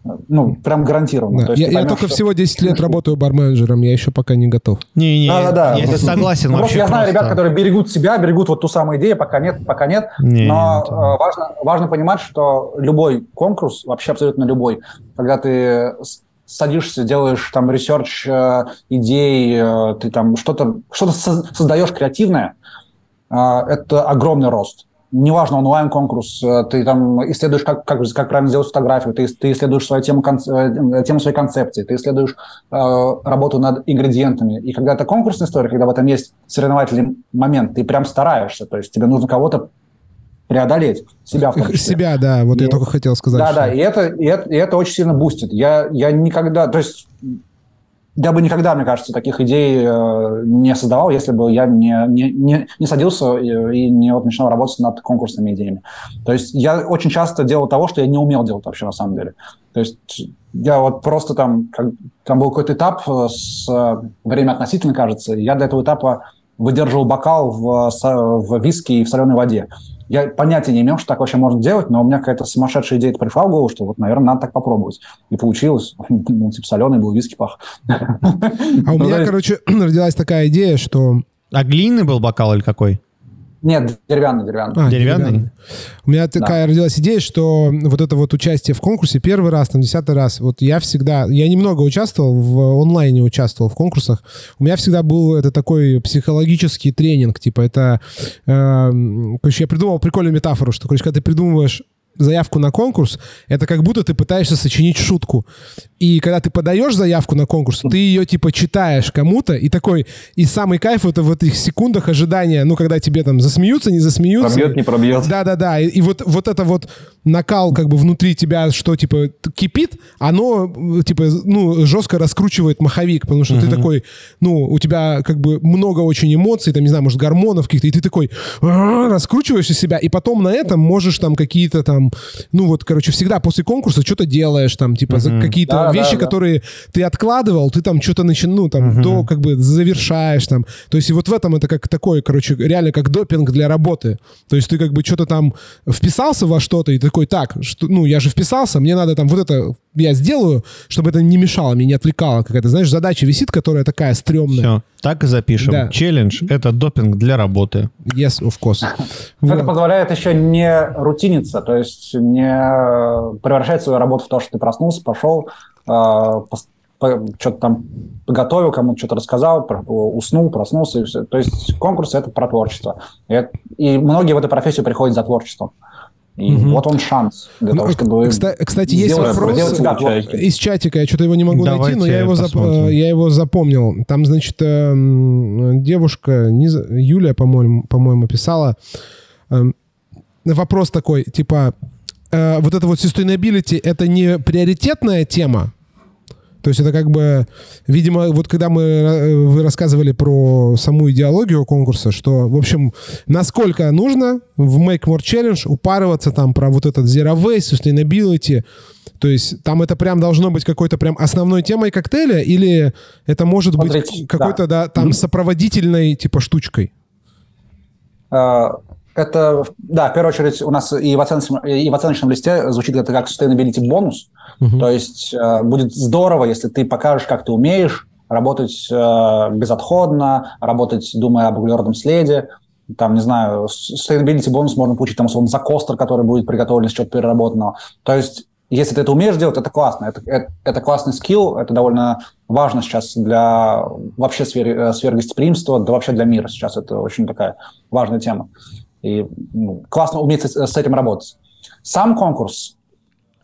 Ну, прям гарантированно. Да. я, я только что... всего 10 лет работаю бар-менеджером, я еще пока не готов. Не-не, да, да, да. я здесь согласен. Ну, просто я знаю ребят, которые берегут себя, берегут вот ту самую идею, пока нет, пока нет. Не, но нет. Э, важно, важно понимать, что любой конкурс, вообще абсолютно любой, когда ты садишься, делаешь там research э, идей, э, ты там что-то что создаешь креативное, э, это огромный рост неважно, онлайн-конкурс, э, ты там исследуешь, как, как, как правильно сделать фотографию, ты, ты исследуешь свою тему, э, тему своей концепции, ты исследуешь э, работу над ингредиентами. И когда это конкурсная история, когда в этом есть соревновательный момент, ты прям стараешься, то есть тебе нужно кого-то преодолеть себя. В себя, да, вот и, я только хотел сказать. Да, что... да, и это, и, это, и это очень сильно бустит. Я, я никогда, то есть я бы никогда, мне кажется, таких идей э, не создавал, если бы я не, не, не, не садился и, не вот начинал работать над конкурсными идеями. То есть я очень часто делал того, что я не умел делать вообще на самом деле. То есть я вот просто там, как, там был какой-то этап, э, с, время относительно, кажется, я до этого этапа выдерживал бокал в, в виски и в соленой воде. Я понятия не имел, что так вообще можно делать, но у меня какая-то сумасшедшая идея пришла в голову, что вот, наверное, надо так попробовать. И получилось. Ну, типа соленый был, виски пах. А у ну, меня, короче, родилась такая идея, что... А глиняный был бокал или какой? Нет, деревянный, деревянный. А, деревянный? деревянный. У меня такая да. родилась идея, что вот это вот участие в конкурсе первый раз, там, десятый раз, вот я всегда, я немного участвовал, в онлайне участвовал в конкурсах, у меня всегда был это такой психологический тренинг, типа это, э, короче, я придумал прикольную метафору, что, короче, когда ты придумываешь заявку на конкурс, это как будто ты пытаешься сочинить шутку. И когда ты подаешь заявку на конкурс, ты ее типа читаешь кому-то, и такой, и самый кайф это в этих секундах ожидания, ну, когда тебе там засмеются, не засмеются. Пробьет, не пробьет. Да-да-да, и, и вот, вот это вот накал как бы внутри тебя, что типа кипит, оно типа, ну, жестко раскручивает маховик, потому что uh-huh. ты такой, ну, у тебя как бы много очень эмоций, там, не знаю, может, гормонов каких-то, и ты такой раскручиваешь себя, и потом на этом можешь там какие-то там, ну, вот, короче, всегда после конкурса что-то делаешь, там, типа, uh-huh. какие-то да, вещи, да, да. которые ты откладывал, ты там что-то начи... ну, там, uh-huh. до, как бы, завершаешь, там. То есть и вот в этом это как такой, короче, реально как допинг для работы. То есть ты как бы что-то там вписался во что-то, и такой, так, что, ну, я же вписался, мне надо там вот это я сделаю, чтобы это не мешало мне, не отвлекало. Какая-то, знаешь, задача висит, которая такая стрёмная. Все, так и запишем. Да. Челлендж — это допинг для работы. Yes, of course. Это позволяет еще не рутиниться, то есть не превращать свою работу в то, что ты проснулся, пошел, а, что-то там готовил, кому-то что-то рассказал, уснул, проснулся. И все. То есть конкурс — это про творчество. И, и многие в эту профессию приходят за творчеством. И угу. вот он шанс для ну, того, чтобы... Кстати, есть вопрос из чатика, я что-то его не могу Давайте найти, но я его, зап... я его запомнил. Там, значит, эм, девушка, Юлия, по-моему, по-моему, писала эм, вопрос такой, типа, э, вот это вот sustainability, это не приоритетная тема, то есть это как бы, видимо, вот когда мы э, вы рассказывали про саму идеологию конкурса, что, в общем, насколько нужно в Make More Challenge упарываться там про вот этот Zero Waste, Sustainability, то есть там это прям должно быть какой-то прям основной темой коктейля или это может Смотрите, быть какой-то, да, да там сопроводительной типа штучкой? А, это, да, в первую очередь у нас и в оценочном, и в оценочном листе звучит это как sustainability бонус. Uh-huh. То есть э, будет здорово, если ты покажешь, как ты умеешь работать э, безотходно, работать, думая об углеродном следе. Там, не знаю, sustainability бонус можно получить, там, условно, за костер, который будет приготовлен из чего-то переработанного. То есть если ты это умеешь делать, это классно. Это, это, это классный скилл, это довольно важно сейчас для вообще сферы, э, сферы гостеприимства, да вообще для мира сейчас. Это очень такая важная тема. И ну, классно уметь с, с этим работать. Сам конкурс,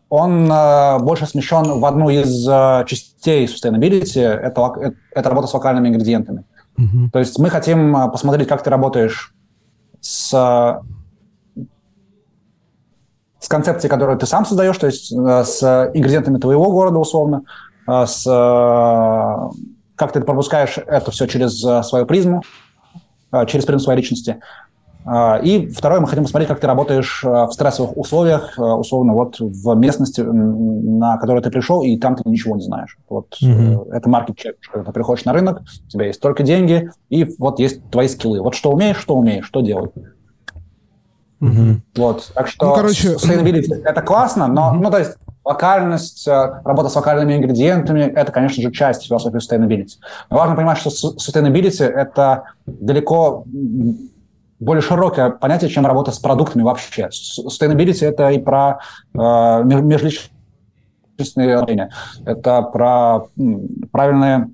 он э, больше смещен в одну из э, частей sustainability. Это, это, это работа с локальными ингредиентами. Mm-hmm. То есть мы хотим э, посмотреть, как ты работаешь с, с концепцией, которую ты сам создаешь, то есть э, с ингредиентами твоего города, условно, э, с, э, как ты пропускаешь это все через э, свою призму, э, через призму своей личности. А, и второе, мы хотим посмотреть, как ты работаешь а, в стрессовых условиях, а, условно, вот в местности, на которую ты пришел, и там ты ничего не знаешь. Вот mm-hmm. это маркет чек, когда ты приходишь на рынок, у тебя есть только деньги, и вот есть твои скиллы. Вот что умеешь, что умеешь, что делать. Mm-hmm. Вот, так что ну, короче... sustainability – это классно, но, mm-hmm. ну, то есть, локальность, э, работа с локальными ингредиентами – это, конечно же, часть философии sustainability. Но важно понимать, что sustainability – это далеко более широкое понятие, чем работа с продуктами вообще. Sustainability – это и про э, межличностные отношения, это про правильные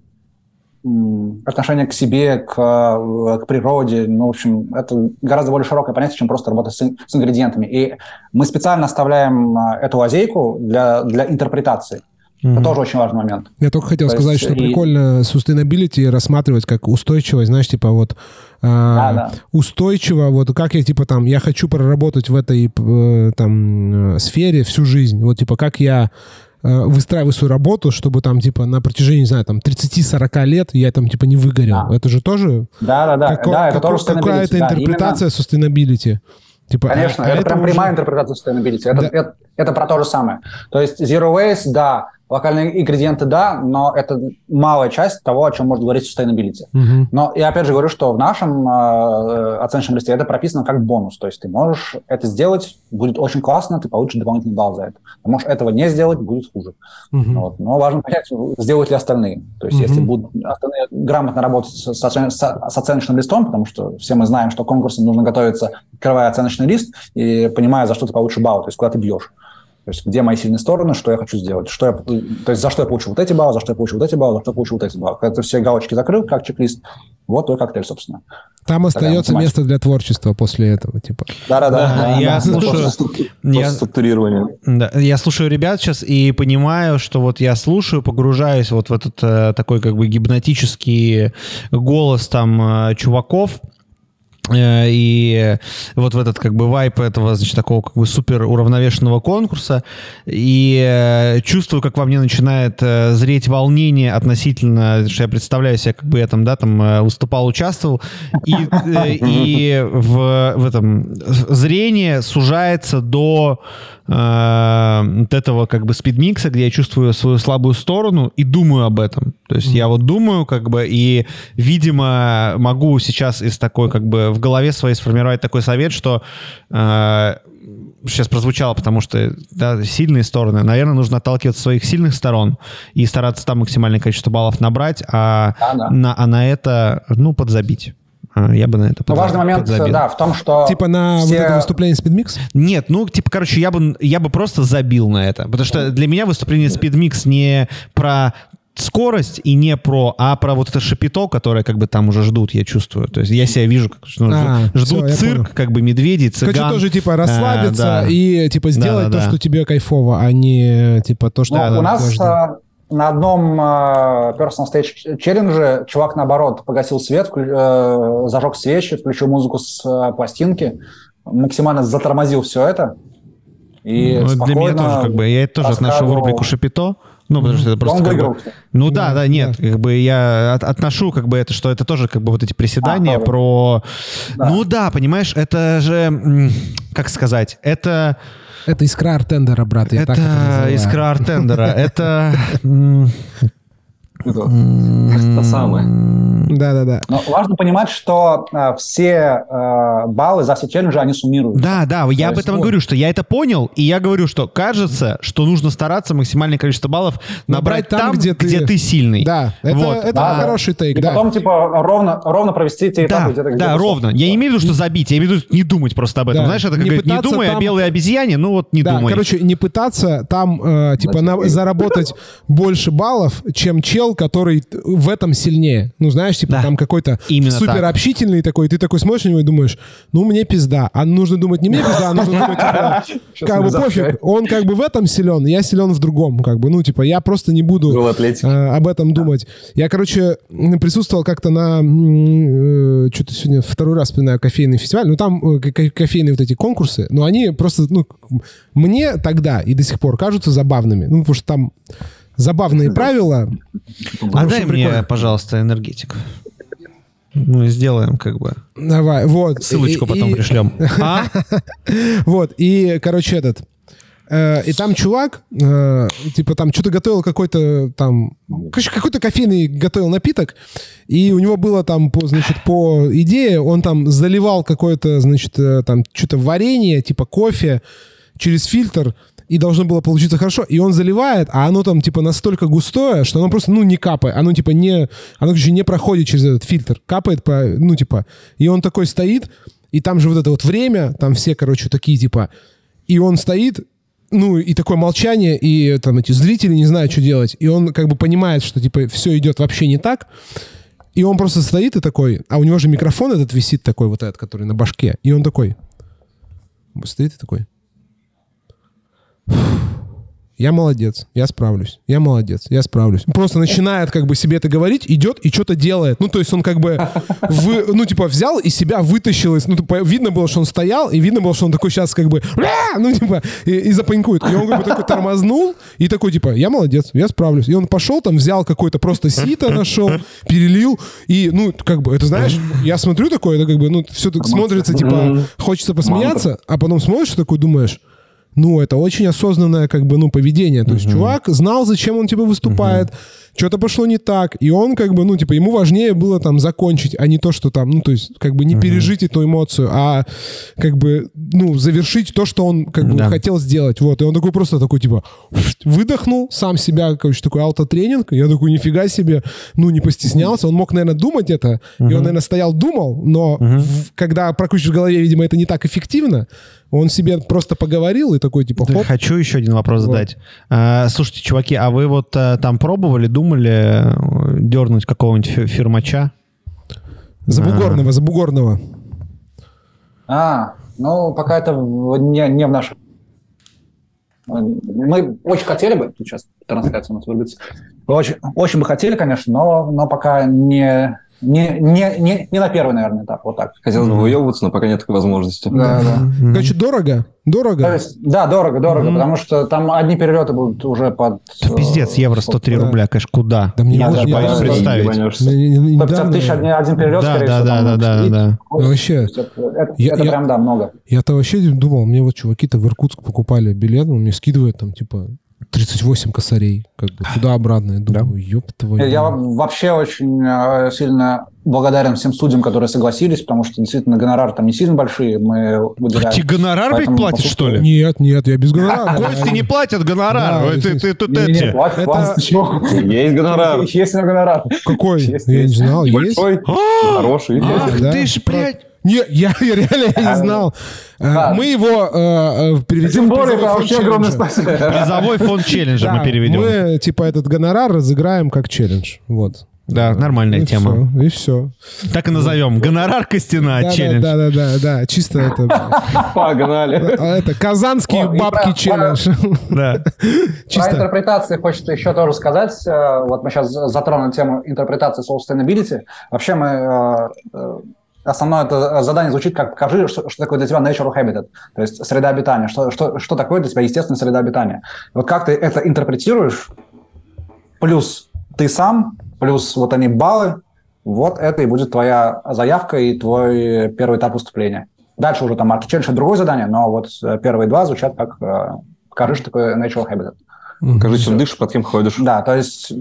отношение к себе, к, к природе. Ну, в общем, это гораздо более широкое понятие, чем просто работа с, с ингредиентами. И мы специально оставляем а, эту лазейку для, для интерпретации. Mm-hmm. Это тоже очень важный момент. Я только хотел То сказать, что и... прикольно sustainability рассматривать как устойчивость, знаешь, типа вот а, да, да. устойчиво, вот как я типа там, я хочу проработать в этой э, там э, сфере всю жизнь, вот типа как я Э, выстраиваю свою работу, чтобы там, типа, на протяжении, не знаю, там, 30-40 лет я там, типа, не выгорел. Да. Это же тоже... Да-да-да. Како- да, како- Какая-то да, интерпретация именно... sustainability. Типа, Конечно, а, это, это прям уже... прямая интерпретация sustainability. Это, да. это, это про то же самое. То есть zero waste, да, Локальные ингредиенты, да, но это малая часть того, о чем может говорить sustainability. Uh-huh. Но я опять же говорю, что в нашем э, оценочном листе это прописано как бонус. То есть ты можешь это сделать, будет очень классно, ты получишь дополнительный балл за это. Ты можешь этого не сделать, будет хуже. Uh-huh. Вот. Но важно понять, сделают ли остальные. То есть uh-huh. если будут остальные грамотно работать с, с, с оценочным листом, потому что все мы знаем, что конкурсам нужно готовиться, открывая оценочный лист и понимая, за что ты получишь балл, то есть куда ты бьешь. То есть где мои сильные стороны, что я хочу сделать, что я, то есть за что я получу вот эти баллы, за что я получу вот эти баллы, за что я получу вот эти баллы. Когда ты все галочки закрыл, как чек-лист, вот твой коктейль, собственно. Там остается место для творчества после этого, типа. Да-да-да. Я слушаю... Я, структурирование. Да, я слушаю ребят сейчас и понимаю, что вот я слушаю, погружаюсь вот в этот э, такой как бы гипнотический голос там э, чуваков, и вот в этот как бы вайп этого, значит, такого как бы супер уравновешенного конкурса, и э, чувствую, как во мне начинает э, зреть волнение относительно, что я представляю себя, как бы я там, да, там выступал, участвовал, и, и в, в этом зрение сужается до э, вот этого как бы спидмикса, где я чувствую свою слабую сторону и думаю об этом. То есть mm-hmm. я вот думаю как бы и, видимо, могу сейчас из такой как бы в голове своей сформировать такой совет, что э, сейчас прозвучало, потому что да, сильные стороны. Наверное, нужно отталкиваться от своих сильных сторон и стараться там максимальное количество баллов набрать, а, да, да. На, а на это, ну, подзабить. А, я бы на это Но важный момент, подзабил. да, в том, что... Типа на все... вот это выступление Speedmix? Нет, ну, типа, короче, я бы, я бы просто забил на это. Потому что для меня выступление Speedmix не про скорость и не про, а про вот это шапито, которое как бы там уже ждут, я чувствую. То есть я себя вижу, как ну, а, ждут все, цирк, как бы медведи, цыган. Хочу тоже типа расслабиться а, да. и типа сделать да, да, то, да. что тебе кайфово, а не типа то, что... Ну, у нас на одном э, Personal Stage челлендже чувак, наоборот, погасил свет, э, зажег свечи, включил музыку с э, пластинки, максимально затормозил все это. И ну, для меня тоже, как бы, я это тоже отношу в рубрику «Шапито», ну, потому что это просто... Он как бы, ну да, да, да, нет, как бы я от, отношу как бы это, что это тоже как бы вот эти приседания а, про... Да. Ну да, понимаешь, это же, как сказать, это... Это искра артендера, брат. Я это, это искра артендера. Это... Это самое. Да-да-да. Но важно понимать, что э, все э, баллы за все челленджи, они суммируют. Да, да, я об этом вот. говорю, что я это понял, и я говорю, что кажется, что нужно стараться максимальное количество баллов набрать, набрать там, там где, ты... где ты сильный. Да, это, вот. это да, хороший тейк, и да. потом, типа, ровно, ровно провести эти этапы. Да, где-то, да, ровно. Я не имею в виду, что забить, я имею в виду не думать просто об этом. Да. Знаешь, это как не, говорит, не думай там... о белой обезьяне, ну вот не да, думай. короче, не пытаться там, э, типа, на, заработать больше баллов, чем чел, который в этом сильнее. Ну, знаешь, типа, да. там какой-то Именно супер так. общительный такой, ты такой смотришь на него и думаешь, ну, мне пизда. А нужно думать не мне пизда, а нужно думать, типа, как бы пофиг, он как бы в этом силен, я силен в другом, как бы, ну, типа, я просто не буду э, об этом думать. Я, короче, присутствовал как-то на, э, что-то сегодня второй раз вспоминаю кофейный фестиваль, ну, там э, кофейные вот эти конкурсы, но они просто, ну, мне тогда и до сих пор кажутся забавными, ну, потому что там забавные правила. А дай мне, пожалуйста, энергетик. Мы сделаем как бы. Давай, вот. Ссылочку и, потом и... пришлем. А? Вот, и, короче, этот... Э, и там чувак, э, типа, там что-то готовил какой-то там... Короче, какой-то кофейный готовил напиток, и у него было там, по, значит, по идее, он там заливал какое-то, значит, э, там, что-то варенье, типа кофе через фильтр, и должно было получиться хорошо, и он заливает, а оно там, типа, настолько густое, что оно просто, ну, не капает, оно, типа, не, оно, короче, не проходит через этот фильтр, капает по, ну, типа, и он такой стоит, и там же вот это вот время, там все, короче, такие, типа, и он стоит, ну, и такое молчание, и там эти зрители не знают, что делать, и он как бы понимает, что, типа, все идет вообще не так, и он просто стоит и такой, а у него же микрофон этот висит такой вот этот, который на башке, и он такой, стоит и такой, я молодец, я справлюсь, я молодец, я справлюсь. Просто начинает как бы себе это говорить, идет и что-то делает. Ну, то есть он как бы, вы, ну, типа, взял и себя вытащил. Из, ну, типа, видно было, что он стоял, и видно было, что он такой сейчас как бы, ну, типа, и, и запаникует. И он как бы такой тормознул, и такой, типа, я молодец, я справлюсь. И он пошел там, взял какой-то просто сито нашел, перелил, и, ну, как бы, это знаешь, я смотрю такое, это как бы, ну, все так смотрится, типа, хочется посмеяться, а потом смотришь такой, думаешь, ну, это очень осознанное, как бы, ну, поведение. То есть чувак знал, зачем он тебе выступает, что-то пошло не так, и он, как бы, ну, типа, ему важнее было там закончить, а не то, что там, ну, то есть, как бы, не пережить эту эмоцию, а, как бы, ну, завершить то, что он, как бы, да. хотел сделать. Вот, и он такой просто такой, типа, выдохнул, сам себя, короче, такой аутотренинг, я такой, нифига себе, ну, не постеснялся, он мог, наверное, думать это, и он, наверное, стоял, думал, но в, когда прокручиваешь в голове, видимо, это не так эффективно, он себе просто поговорил и такой, типа, хоп. Хочу еще один вопрос вот. задать. А, слушайте, чуваки, а вы вот а, там пробовали, думали э, дернуть какого-нибудь фирмача? Забугорного, а. Забугорного. А, ну, пока это не, не в нашем мы очень хотели бы, тут сейчас трансляция у нас вырубится, очень, очень бы хотели, конечно, но, но пока не, не, не, не, не на первый, наверное, этап, вот так. Хотелось бы выебываться, но пока нет такой возможности. Да, да. Короче, дорого? Дорого? То есть, да, дорого, дорого, mm-hmm. потому что там одни перелеты будут уже под... Да пиздец, евро 103 да. рубля, конечно, куда? Да мне я даже боюсь представить. 150 тысяч один, один перелет, да, скорее да, всего. Да, да, да, да, да. Вообще. Это, это, я, это я, прям, да, много. Я-то вообще думал, мне вот чуваки-то в Иркутск покупали билет, он мне скидывает там, типа, 38 косарей, как бы туда-обратно. Я думаю, да. ёб твою. Я вообще очень э, сильно благодарен всем судьям, которые согласились, потому что действительно гонорары там не сильно большие. Мы выделяем. А тебе гонорар ведь платят, что ли? Нет, нет, я без гонорара. Гости не платят гонорар. Есть гонорар. Есть гонорар. Какой? Я не знал. Есть? Хороший. Ах ты ж, блядь. Не, я, я реально я не знал. Да. Мы его э, э переведем. Тем более, это вообще огромное спасибо. Призовой фонд челленджа мы переведем. Мы, типа, этот гонорар разыграем как челлендж. Вот. Да, нормальная и тема. Все, и все. Так и назовем. Гонорар Костяна да, челлендж. Да, да, да, да, да. Чисто это... Погнали. А, это казанские бабки челлендж. Да. Про интерпретации хочется еще тоже сказать. Э, вот мы сейчас затронули тему интерпретации sustainability. Вообще мы э, э, основное это задание звучит как «покажи, что, что такое для тебя natural habitat», то есть среда обитания, что, что, что такое для тебя естественная среда обитания. Вот как ты это интерпретируешь, плюс ты сам, плюс вот они баллы, вот это и будет твоя заявка и твой первый этап выступления. Дальше уже там марки челлендж другое задание, но вот первые два звучат как э, «покажи, что такое natural habitat». Скажи, чем дышишь, под кем ходишь. Да, то есть...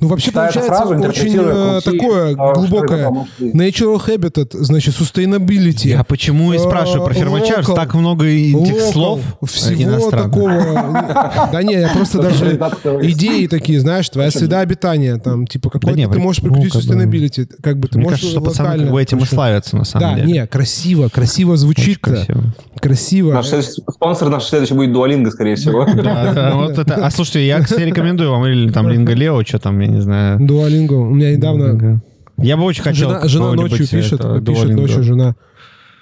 Ну, вообще, получается, фразу, очень э, такое глубокое natural habitat, значит, sustainability. Я почему и спрашиваю про фермача, так много этих слов Всего такого... Да не, я просто даже идеи такие, знаешь, твоя среда обитания, там, типа, какой ты можешь прикрутить ну, sustainability, как бы ты можешь что пацаны как бы этим и славятся, на самом деле. Да, не, красиво, красиво звучит Красиво. Наш спонсор наш следующий будет Duolingo, скорее всего. А слушай, Слушайте, я, кстати, рекомендую вам или там Линго Лео, что там, я не знаю. Дуалинго. У меня недавно... Я бы очень хотел... Жена, жена ночью пишет, пишет ночью жена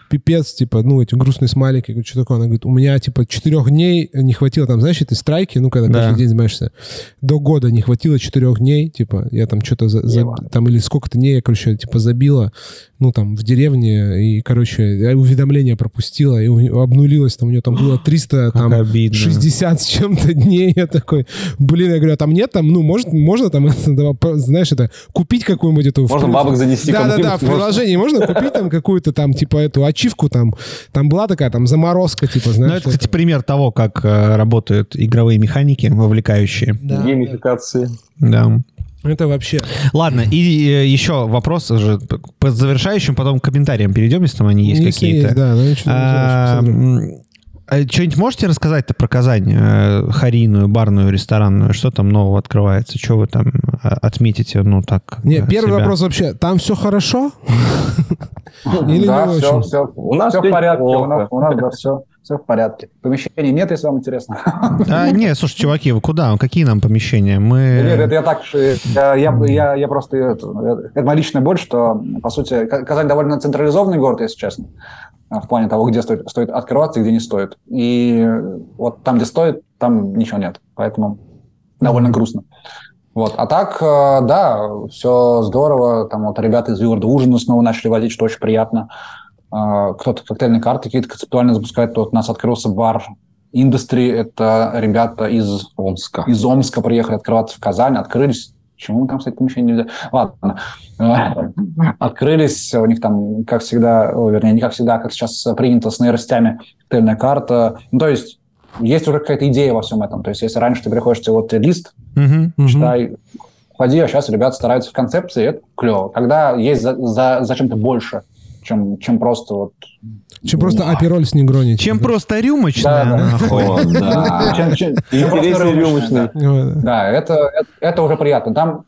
пипец, типа, ну, эти грустные смайлики, говорю, что такое? Она говорит, у меня, типа, четырех дней не хватило, там, знаешь, этой страйки, ну, когда да. каждый день занимаешься, до года не хватило четырех дней, типа, я там что-то, за, за, там, или сколько-то дней я, короче, типа, забила, ну, там, в деревне, и, короче, я уведомление пропустила, и обнулилось, там, у нее там было 300, как там, обидно. 60 с чем-то дней, я такой, блин, я говорю, а там нет, там, ну, может, можно там, знаешь, это, купить какую-нибудь эту... Можно бабок занести. Да-да-да, в приложении можно купить там какую-то там, типа, эту ачивку там, там была такая там заморозка, типа, знаешь. Ну, это, кстати, пример того, как э, работают игровые механики, вовлекающие. Да. Геймификации. Да. Это вообще. Ладно, и э, еще вопрос уже по завершающим, потом к комментариям перейдем, если там они есть какие-то. Есть, да, ну, а, А что-нибудь можете рассказать-то про Казань? Э, Харийную, барную, ресторанную? Что там нового открывается? Что вы там э, отметите? Ну, так. Не, первый себя? вопрос вообще. Там все хорошо? Или да, не все, очень? все. У нас все в порядке. У нас, у нас да, все, все в порядке. Помещений нет, если вам интересно. А, нет, слушай, чуваки, вы куда? Какие нам помещения? Мы... Нет, это я так, я, я, я, я просто... Это, это моя личная боль, что, по сути, Казань довольно централизованный город, если честно. А, в плане того, где стоит, стоит открываться и где не стоит. И вот там, где стоит, там ничего нет. Поэтому довольно грустно. Вот. А так, э, да, все здорово. Там вот ребята из Виларда ужины снова начали возить, что очень приятно. А, кто-то коктейльные карты какие-то концептуально запускает. Вот у нас открылся бар Индустри. Это ребята из Омска. Из Омска приехали открываться в Казань, открылись Почему мы там, кстати, помещение нельзя? Ладно. Открылись, у них там, как всегда, вернее, не как всегда, как сейчас принято с нейростями, коктейльная карта. Ну, то есть есть уже какая-то идея во всем этом. То есть если раньше ты приходишь, тебе вот лист, uh-huh, читай, ходи, а сейчас ребята стараются в концепции, это клево. Когда есть за, за, за чем-то больше, чем, чем просто вот чем просто апероль с негрони. Чем просто рюмочная, да, Интереснее рюмочная. Да, это, это уже приятно. Там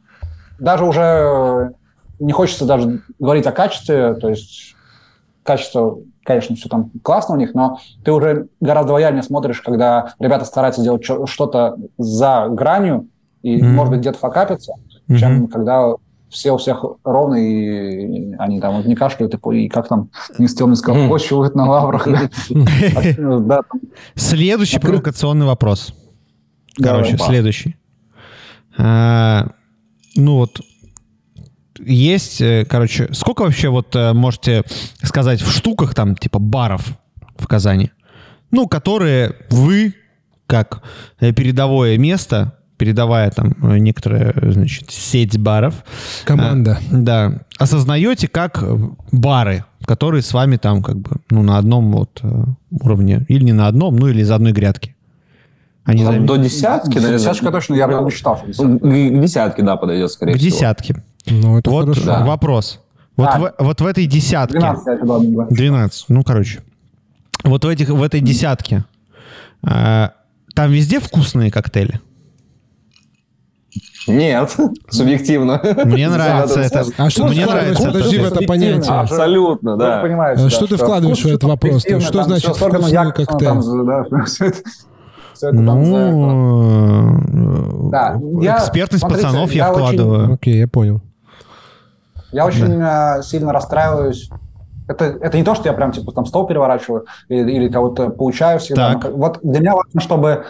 даже уже не хочется даже говорить о качестве, то есть качество, конечно, все там классно у них, но ты уже гораздо лояльнее смотришь, когда ребята стараются делать что-то за гранью и, mm-hmm. может быть, где-то факапиться, mm-hmm. чем когда все у всех ровно, и они там не кашляют, и, как там Нестемный сказал, почивают на лаврах. Следующий провокационный вопрос. Короче, следующий. А, ну вот, есть, э, короче, сколько вообще вот э, можете сказать в штуках там, типа баров в Казани, ну, которые вы, как э, передовое место, передавая там э, некоторые, значит, сеть баров. Команда. А, да. Осознаете как бары, которые с вами там как бы, ну, на одном вот э, уровне. Или не на одном, ну, или из одной грядки. Они ну, До десятки, наверное. Десятка точно, я бы считал. Ну, к десятке, да, подойдет, скорее к всего. К десятке. Ну, это вот хорошо. Да. вопрос. Вот, а, в, вот в этой десятке... 12, 12, ну, короче. Вот в, этих, в этой десятке э, там везде вкусные коктейли? Нет, субъективно. Мне нравится это. А что мне нравится? Подожди в это понятие. Абсолютно, да. А что ты вкладываешь в этот вопрос? Что значит вкусный коктейль? Ну, экспертность пацанов я вкладываю. Окей, я понял. Я очень э, сильно расстраиваюсь это, это не то, что я прям типа там стол переворачиваю или, или кого-то получаю всегда. Так. Вот для меня важно, чтобы...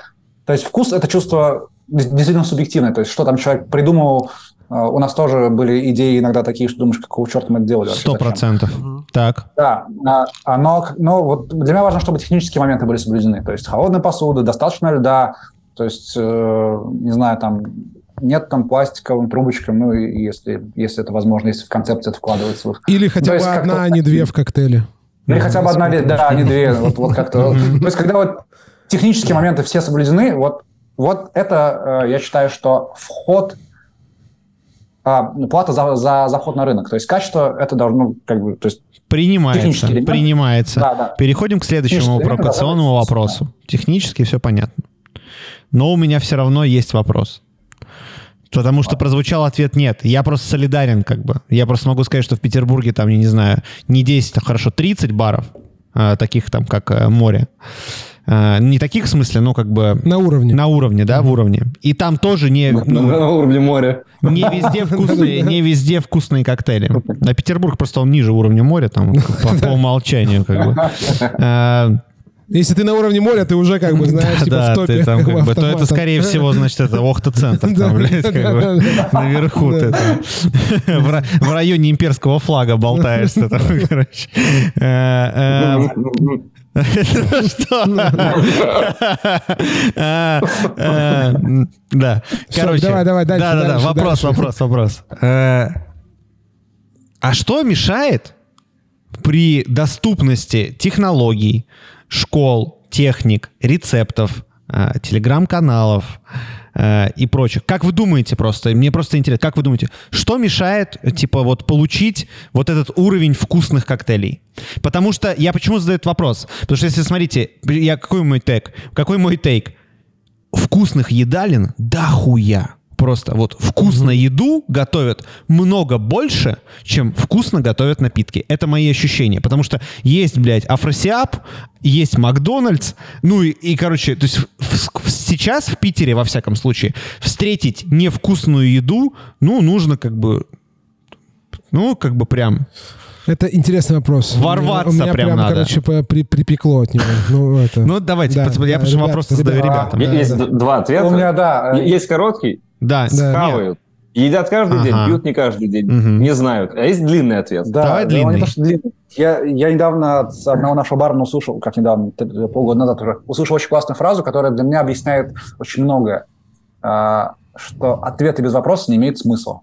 То есть вкус — это чувство действительно субъективное. То есть что там человек придумал, а, у нас тоже были идеи иногда такие, что думаешь, какого черта мы это делали. Сто процентов. Так. Да, а, но, но вот для меня важно, чтобы технические моменты были соблюдены. То есть холодная посуда, достаточно льда, то есть, э, не знаю, там нет там пластиковым трубочкам, ну, и если, если это возможно, если в концепцию это вкладывается. Или хотя бы одна, а не две в коктейле. Или хотя бы одна, да, а не две. Вот, вот как-то. То есть, когда вот технические моменты все соблюдены, вот вот это, э, я считаю, что вход, а, плата за, за заход на рынок. То есть качество это должно как бы... То есть принимается, принимается. Да, да. Переходим к следующему провокационному вопросу. Да. Технически все понятно. Но у меня все равно есть вопрос. Потому что прозвучал ответ нет. Я просто солидарен, как бы. Я просто могу сказать, что в Петербурге там, я не знаю, не 10, а хорошо 30 баров, э, таких там, как э, море. Э, не таких в смысле, но как бы... На уровне. На уровне, да, в уровне. И там тоже не... Ну, на уровне моря. Не везде вкусные, не везде вкусные коктейли. На Петербург просто он ниже уровня моря, там, по, по умолчанию, как бы. Э, если ты на уровне моря, ты уже как бы знаешь, типа да, в топе. Ты там, как бы, то это, скорее всего, значит, это Охта-центр, там, блядь, как бы, наверху ты там, в, районе имперского флага болтаешься, там, короче. Что? А, а, да. Короче. Давай, давай, дальше. Да, да, да. Вопрос, вопрос, вопрос. Э, а что мешает при доступности технологий, школ, техник, рецептов, э, телеграм-каналов, э, и прочих. Как вы думаете просто, мне просто интересно, как вы думаете, что мешает, типа, вот получить вот этот уровень вкусных коктейлей? Потому что, я почему задаю этот вопрос? Потому что если, смотрите, я, какой мой тейк? Какой мой тейк? Вкусных едалин да хуя просто вот вкусно еду готовят много больше, чем вкусно готовят напитки. Это мои ощущения. Потому что есть, блядь, Афросиаб, есть Макдональдс, ну и, и короче, то есть в, в, сейчас в Питере, во всяком случае, встретить невкусную еду, ну, нужно как бы, ну, как бы прям... Это интересный вопрос. Ворваться у меня, у меня прям, прям надо. короче, при, припекло от него. Ну, это... ну давайте, да, я да, почему вопрос задаю ребятам. Есть да, два ответа. У меня, да. Есть короткий, да. Схавают. Едят каждый ага. день, пьют не каждый день, угу. не знают. А есть длинный ответ? Да, Давай длинный. Не то, что длинный. Я, я недавно от одного нашего бармена услышал, как недавно, полгода назад уже, услышал очень классную фразу, которая для меня объясняет очень многое. А, что ответы без вопроса не имеют смысла.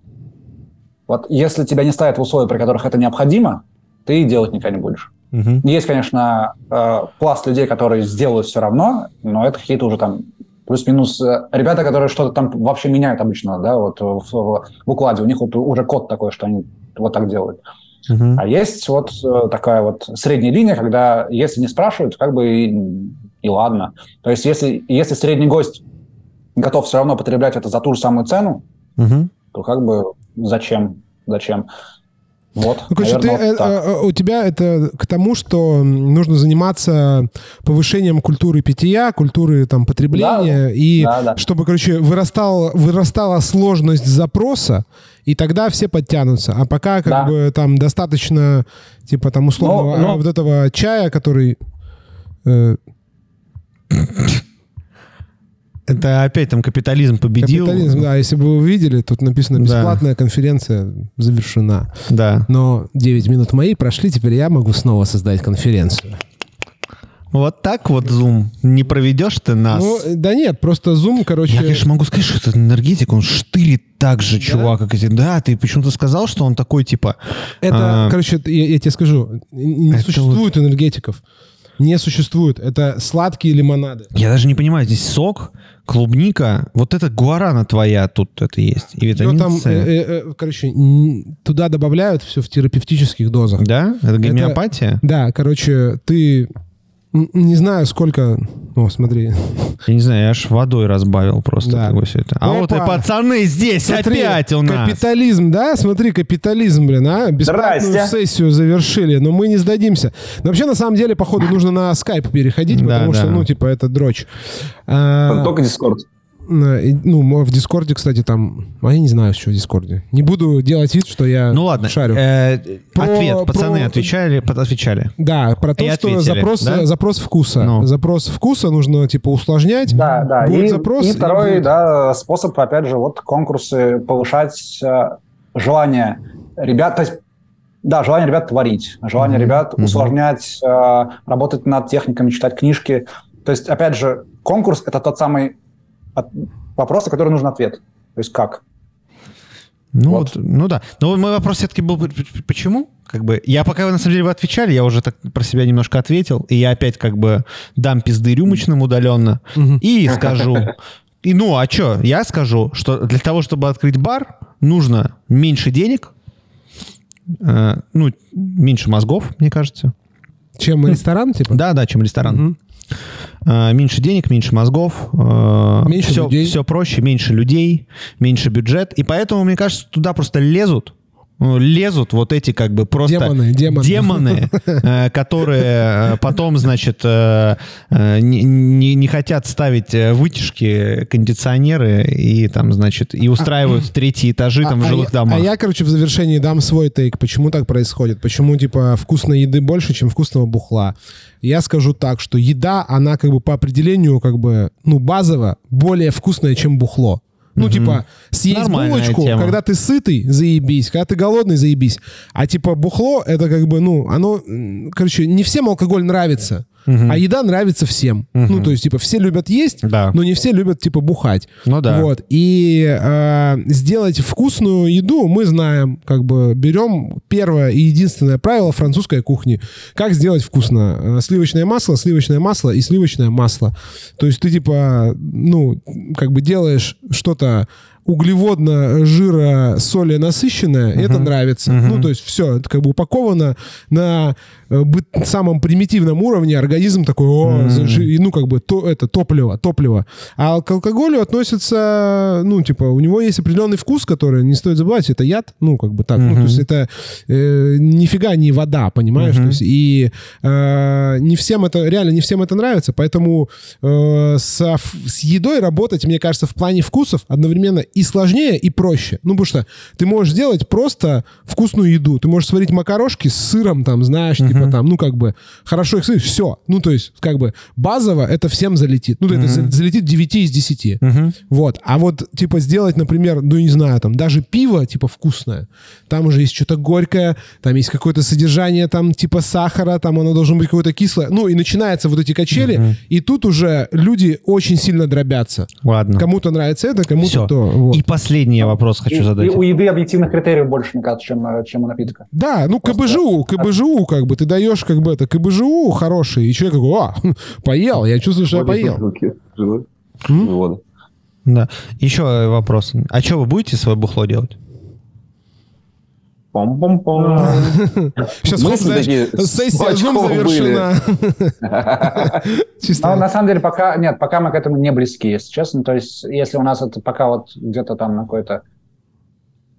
Вот если тебя не ставят в условия, при которых это необходимо, ты делать никогда не будешь. Угу. Есть, конечно, э, пласт людей, которые сделают все равно, но это какие-то уже там плюс-минус э, ребята, которые что-то там вообще меняют обычно, да, вот в, в, в укладе, у них вот уже код такой, что они вот так делают. Uh-huh. А есть вот э, такая вот средняя линия, когда если не спрашивают, как бы и, и ладно. То есть если, если средний гость готов все равно потреблять это за ту же самую цену, uh-huh. то как бы зачем? Зачем? Вот, ну, короче, ты, вот э, э, у тебя это к тому, что нужно заниматься повышением культуры питья, культуры там потребления, да, и да, да. чтобы, короче, вырастал, вырастала сложность запроса, и тогда все подтянутся. А пока как да. бы там достаточно, типа там условного но, но... вот этого чая, который... Э, это опять там капитализм победил. Капитализм, да. Если бы вы увидели, тут написано «Бесплатная да. конференция завершена». Да. Но 9 минут мои прошли, теперь я могу снова создать конференцию. Вот так вот Zoom. Не проведешь ты нас? Ну, да нет, просто Zoom, короче... Я, конечно, могу сказать, что это энергетик, он штырит так же, да? чувак, как эти. Да, ты почему-то сказал, что он такой, типа... Это, а... короче, я, я тебе скажу, не это существует вот... энергетиков. Не существует. Это сладкие лимонады. Я даже не понимаю, здесь сок, клубника, вот это гуарана твоя тут это есть, и витамин там, С. Э, э, э, короче, туда добавляют все в терапевтических дозах. Да? Это гомеопатия? Это, да, короче, ты не знаю, сколько... О, смотри. Я не знаю, я аж водой разбавил просто да. все это. А Опа. вот и пацаны здесь смотри, опять у нас. Капитализм, да? Смотри, капитализм, блин, а? Бесплатную Здрасте. сессию завершили, но мы не сдадимся. Но вообще, на самом деле, походу, нужно на скайп переходить, да, потому да. что, ну, типа, это дрочь. А... Только Дискорд. Ну, в Дискорде, кстати, там... А я не знаю, что в Дискорде. Не буду делать вид, что я Ну ладно, шарю. Э, про, ответ. Пацаны про... отвечали, отвечали. Да, про то, И что ответили, запрос, да? запрос вкуса. Ну. Запрос вкуса нужно, типа, усложнять. Да, да. Будет и, запрос, и второй, и будет... да, способ, опять же, вот конкурсы повышать э, желание ребят, то есть да, желание ребят творить, желание mm-hmm. ребят mm-hmm. усложнять, э, работать над техниками, читать книжки. То есть, опять же, конкурс – это тот самый от, вопрос, на который нужен ответ. То есть как? Ну, вот. ну да. Но мой вопрос все-таки был, почему? Как бы, я пока вы на самом деле вы отвечали, я уже так про себя немножко ответил, и я опять как бы дам пизды рюмочным удаленно и скажу, и ну, а что? Я скажу, что для того, чтобы открыть бар, нужно меньше денег, э, ну, меньше мозгов, мне кажется. Чем ресторан, типа? Да, да, чем ресторан. Меньше денег, меньше мозгов, э, меньше все, людей. все проще, меньше людей, меньше бюджет. И поэтому, мне кажется, туда просто лезут лезут вот эти как бы просто демоны, демоны. демоны э, которые потом, значит, не, не, не хотят ставить вытяжки, кондиционеры и там, значит, и устраивают а, третьи этажи а, там в жилых а домах. А я, короче, в завершении дам свой тейк. Почему так происходит? Почему, типа, вкусной еды больше, чем вкусного бухла? Я скажу так, что еда, она как бы по определению, как бы, ну, базово более вкусная, чем бухло. Ну, типа, съесть Нормальная булочку, тема. когда ты сытый, заебись, когда ты голодный, заебись. А типа бухло, это как бы, ну, оно, короче, не всем алкоголь нравится. Угу. А еда нравится всем. Угу. Ну, то есть, типа, все любят есть, да. но не все любят, типа, бухать. Ну да. Вот. И э, сделать вкусную еду мы знаем. Как бы берем первое и единственное правило французской кухни. Как сделать вкусно? Э, сливочное масло, сливочное масло и сливочное масло. То есть ты, типа, ну, как бы делаешь что-то углеводно, жира, соли насыщенное, uh-huh. это нравится. Uh-huh. Ну, то есть все, это как бы упаковано на самом примитивном уровне, организм такой, о, uh-huh. ну, как бы, то, это топливо, топливо. А к алкоголю относится, ну, типа, у него есть определенный вкус, который, не стоит забывать, это яд, ну, как бы так, uh-huh. ну, то есть это э, нифига не вода, понимаешь? Uh-huh. То есть и э, не всем это, реально не всем это нравится, поэтому э, со, с едой работать, мне кажется, в плане вкусов одновременно и сложнее, и проще. Ну, потому что ты можешь сделать просто вкусную еду. Ты можешь сварить макарошки с сыром, там, знаешь, uh-huh. типа там, ну, как бы, хорошо их сварить, все. Ну, то есть, как бы, базово это всем залетит. Ну, это залетит 9 из 10. Uh-huh. Вот. А вот, типа, сделать, например, ну, не знаю, там, даже пиво, типа, вкусное. Там уже есть что-то горькое, там есть какое-то содержание, там, типа, сахара, там оно должно быть какое-то кислое. Ну, и начинаются вот эти качели, и тут уже люди очень сильно дробятся. Ладно. Кому-то нравится это, кому-то то. Вот. И последний вопрос хочу и, задать. И у еды объективных критериев больше, мне кажется, чем, э, чем у напитка. Да, ну. КБЖУ, КБЖУ, как бы, ты даешь как бы это КБЖУ хороший, и человек такой, а, поел, я чувствую, что я поел. Да. Еще вопрос. А что вы будете свое бухло делать? Пом-пом-пом. Сейчас хоп, знаешь, сессия Zoom завершена. Чисто. на самом деле, пока нет, пока мы к этому не близки, если честно. То есть, если у нас это пока вот где-то там на какой-то,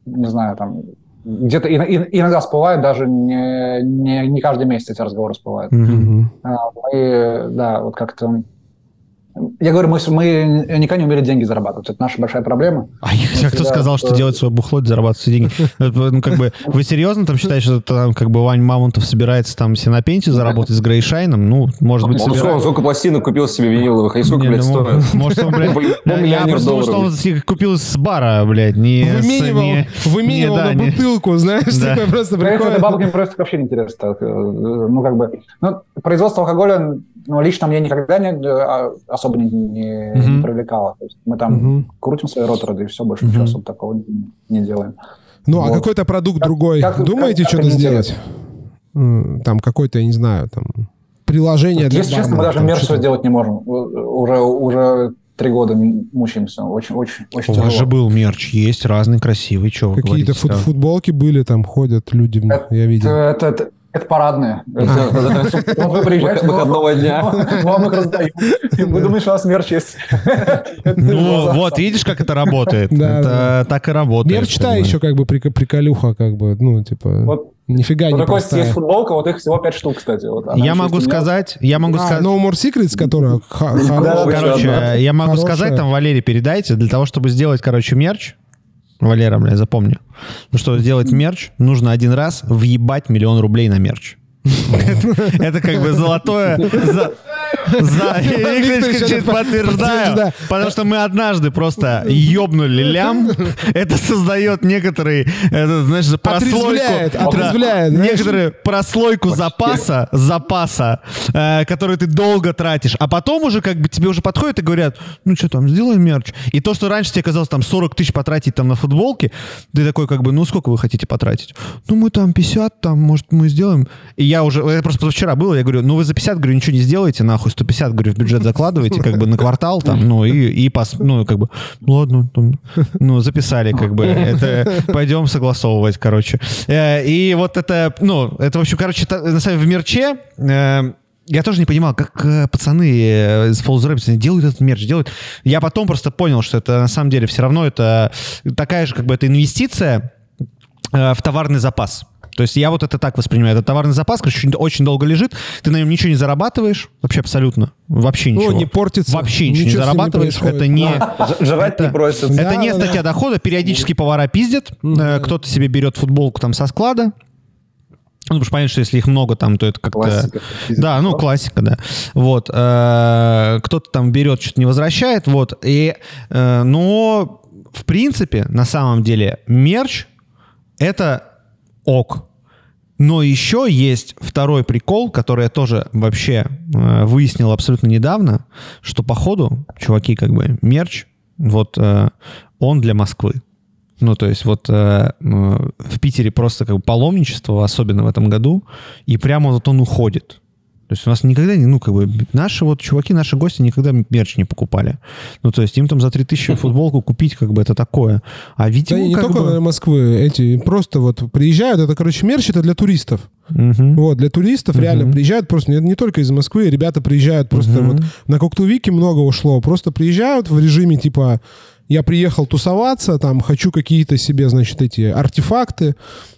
не знаю, там где-то иногда всплывает, даже не, не, не каждый месяц эти разговоры всплывают. Mm-hmm. Мы, да, вот как-то я говорю, мы, мы никогда не умели деньги зарабатывать. Это наша большая проблема. А я, кто сказал, что делать свое бухло, зарабатывать все деньги? Ну, как бы, вы серьезно там считаете, что там, как бы, Вань Мамонтов собирается там себе на пенсию заработать с Грейшайном? Ну, может быть, собирается. сколько пластинок купил себе виниловых, и сколько, блядь, ну, стоит? Может, он, блядь, я просто думал, что он купил с бара, блядь, не Выменивал на бутылку, знаешь, такой просто приходит. Это бабкам просто вообще не интересно. Ну, как бы, ну, производство алкоголя ну, лично мне никогда не, а, особо не, не, mm-hmm. не привлекало. То есть мы там mm-hmm. крутим свои роторы, и все, больше mm-hmm. ничего особо такого не, не делаем. Ну, а вот. а какой-то продукт как, другой, как, думаете, как, что-то сделать? Там какой-то, я не знаю, там приложение для Если честно, мы даже мерч делать не можем. Уже, уже три года мучаемся. Очень, очень, очень У тяжело. вас же был мерч, есть разный красивый, что Какие-то фут футболки были, там ходят люди в них, я видел. Это, это, это парадные. Вот вы приезжаете, выходного дня. Вам их раздают. Вы думаете, что у вас мерч есть. Ну, вот, видишь, как это работает. Это так и работает. Мерч-то еще как бы приколюха, как бы, ну, типа... Нифига не простая. есть футболка, вот их всего 5 штук, кстати. Вот я могу сказать, я могу сказать... No More Secrets, которая Короче, я могу сказать, там, Валерий, передайте, для того, чтобы сделать, короче, мерч, Валера, бля, запомни. Ну что, сделать мерч, нужно один раз въебать миллион рублей на мерч. Это как бы золотое... За, я подтверждаю, потому что мы однажды просто ёбнули лям. Это создает некоторый, это, знаешь, прослойку. Отрезвляет, Некоторую прослойку запаса, запаса, э, который ты долго тратишь. А потом уже как бы тебе уже подходят и говорят, ну что там, сделай мерч. И то, что раньше тебе казалось там 40 тысяч потратить там на футболки, ты такой как бы, ну сколько вы хотите потратить? Ну мы там 50, там, может, мы сделаем. И я уже, это просто вчера было, я говорю, ну вы за 50, говорю, ничего не сделаете, нахуй, 150, говорю, в бюджет закладываете, как бы на квартал там, ну и, и пос, ну как бы, ладно, там, ну записали, как бы, это пойдем согласовывать, короче. Э, и вот это, ну, это, в общем, короче, на самом деле в мерче э, я тоже не понимал, как э, пацаны из Falls делают этот мерч, делают. Я потом просто понял, что это на самом деле все равно это такая же как бы это инвестиция в товарный запас. То есть я вот это так воспринимаю. Это товарный запас, короче, очень долго лежит, ты на нем ничего не зарабатываешь, вообще абсолютно, вообще ничего. Ну, не портится. Вообще ничего, ничего не зарабатываешь. Не это не... Жрать это, не просят. Это да, не статья да. дохода, периодически повара пиздят, mm кто-то себе берет футболку там со склада, ну, потому что понятно, что если их много там, то это как-то... Классика. Да, ну, классика, да. Вот. Э, кто-то там берет, что-то не возвращает, вот. И, э, но, в принципе, на самом деле, мерч — это ок Но еще есть второй прикол, который я тоже вообще э, выяснил абсолютно недавно, что походу, чуваки, как бы мерч, вот э, он для Москвы. Ну, то есть вот э, в Питере просто как бы паломничество, особенно в этом году, и прямо вот он уходит. То есть у нас никогда не, ну, как бы, наши вот чуваки, наши гости никогда мерч не покупали. Ну, то есть им там за 3000 футболку купить, как бы, это такое. А видимо, да, не только бы... Москвы, эти просто вот приезжают, это, короче, мерч это для туристов. Угу. Вот, для туристов угу. реально приезжают просто не, не только из Москвы, ребята приезжают просто угу. вот на Коктувике много ушло, просто приезжают в режиме типа я приехал тусоваться, там, хочу какие-то себе, значит, эти артефакты,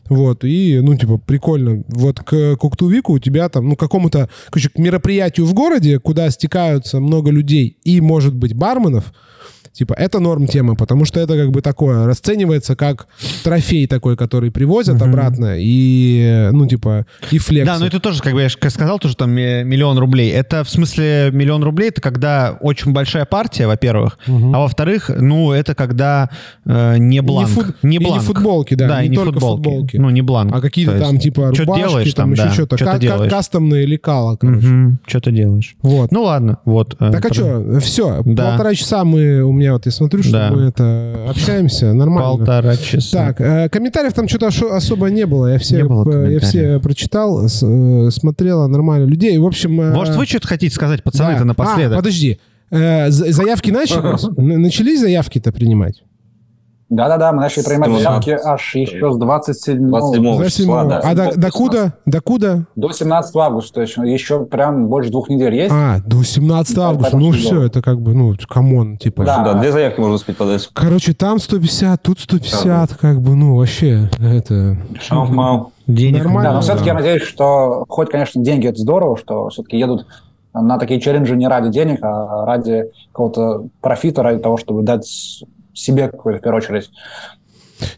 вот, и, ну, типа, прикольно. Вот к Коктувику у тебя там, ну, какому-то, короче, к мероприятию в городе, куда стекаются много людей и, может быть, барменов, Типа, это норм тема, потому что это как бы такое, расценивается как трофей такой, который привозят угу. обратно, и, ну, типа, и флекс. Да, но это тоже, как бы я сказал, тоже там миллион рублей. Это, в смысле, миллион рублей, это когда очень большая партия, во-первых, угу. а во-вторых, ну, это когда э, не бланк. И не, фут... не бланк. И не футболки, да, да не, не только футболки. футболки. Ну, не бланк. А какие-то там, типа, рубашки, делаешь, там, там еще что-то. Что К- кастомные лекала, короче. Угу. Что ты делаешь. Вот. Ну, ладно, вот. Э, так, а что, все, да. полтора часа мы, у меня вот я смотрю, что да. мы это общаемся, нормально. Полтора часа. Так, э, комментариев там что-то особо не было. Я все, было я все прочитал, э, смотрела нормально людей. В общем... Э, Может, вы что-то хотите сказать, пацаны-то, да. напоследок? А, подожди. Заявки начались? Начались заявки-то принимать? Да-да-да, мы начали принимать заявки аж еще с 27 27 числа. Да. А до, до куда? До куда? До 17 августа еще, еще прям больше двух недель есть. А, до 17 августа. Ну все, это как бы, ну, come on, типа. Да, да две заявки можно успеть подать. Короче, там 150, тут 150, как бы, ну, вообще, это... Шау-мау. Денег. Нормально. Да, но все-таки я надеюсь, что хоть, конечно, деньги это здорово, что все-таки едут на такие челленджи не ради денег, а ради какого-то профита, ради того, чтобы дать себе какой-то, в первую очередь.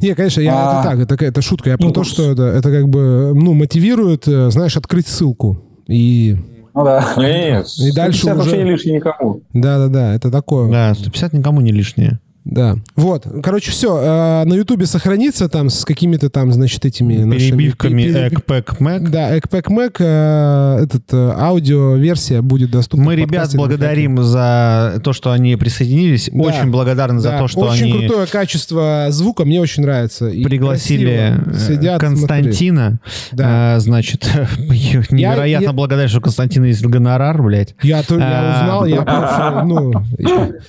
Не, конечно, я, а... это так, это, это шутка. Я ну, про то, что это, это как бы, ну, мотивирует, э, знаешь, открыть ссылку. И ну да. Нет, и дальше уже... вообще не лишнее никому. Да-да-да, это такое. Да, 150 никому не лишнее. Да. Вот. Короче, все. Э, на Ютубе сохранится там с какими-то там, значит, этими... Перебивками Экпэк Mac. Да, Экпэк. Э, этот э, аудио-версия будет доступна. Мы ребят благодарим за то, что они присоединились. Да. Очень благодарны да. за то, что очень они... Очень крутое качество звука. Мне очень нравится. И Пригласили э, сидят, Константина. Да. А, значит, невероятно я, я... благодарен, что Константина есть гонорар, блядь. Я, то, я узнал, я просто, ну...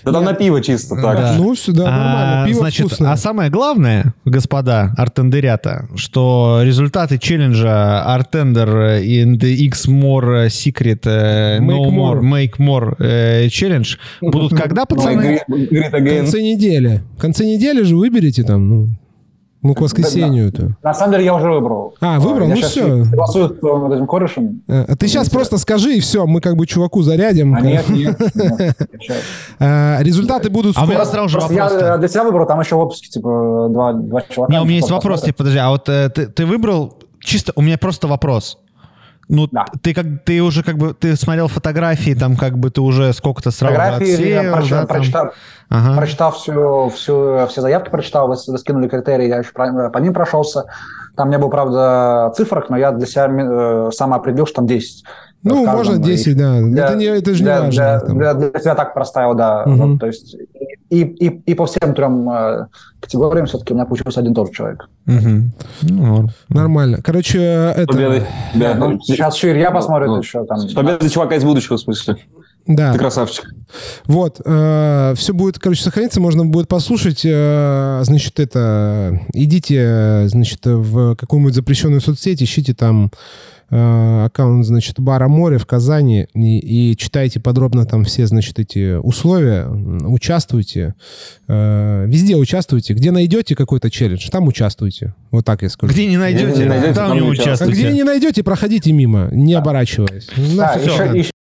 Да там на пиво чисто так. Ну, сюда нормально, пиво значит, вкусное. А самое главное, господа артендерята, что результаты челленджа Artender in the X More Secret uh, No More, Make More uh, Challenge будут когда, пацаны? В конце недели. В конце недели же выберите там, ну, ну, к воскресенью-то. На самом деле я уже выбрал. А, выбрал? Я ну все. Голосую над этим корешем. А, а ты сейчас просто скажи, и все, мы как бы чуваку зарядим. А нет, нет. А, результаты будут скоро. А у меня сразу же вопрос. Я для себя выбрал, там еще в отпуске, типа, два, два человека. Не, у меня есть вопрос, тебе, подожди, а вот э, ты, ты выбрал, чисто, у меня просто вопрос. Ну, да. ты как ты уже как бы ты смотрел фотографии, там как бы ты уже сколько-то сразу Фотографии отсеял, я прочитал, да, прочитал, ага. прочитал всю, всю, все заявки, прочитал, вы, вы скинули критерии, я еще по, по ним прошелся. Там не было, правда, цифрок, но я для себя э, сам определил, что там 10. Ну, можно 10, да. Для, это, не, это же для, не важно. Для, для, для себя так проставил, да. Угу. Вот, то есть и, и, и по всем трем э, категориям все-таки у меня получился один тот же человек. Угу. Ну, Нормально. Короче, это... Победы. Да, ну, сейчас еще Илья посмотрит ну, еще там. Победа чувака из будущего, в смысле. Да. Ты красавчик. Вот. Э, все будет, короче, сохраниться, можно будет послушать. Э, значит, это... Идите, значит, в какую-нибудь запрещенную соцсеть, ищите там Э, аккаунт, значит, бара море в Казани и, и читайте подробно там все, значит, эти условия, участвуйте, э, везде участвуйте, где найдете какой-то челлендж, там участвуйте, вот так я скажу. Где не найдете, где не найдете там, там не участвуйте. Где не найдете, проходите мимо, не да. оборачиваясь. Да, еще, еще,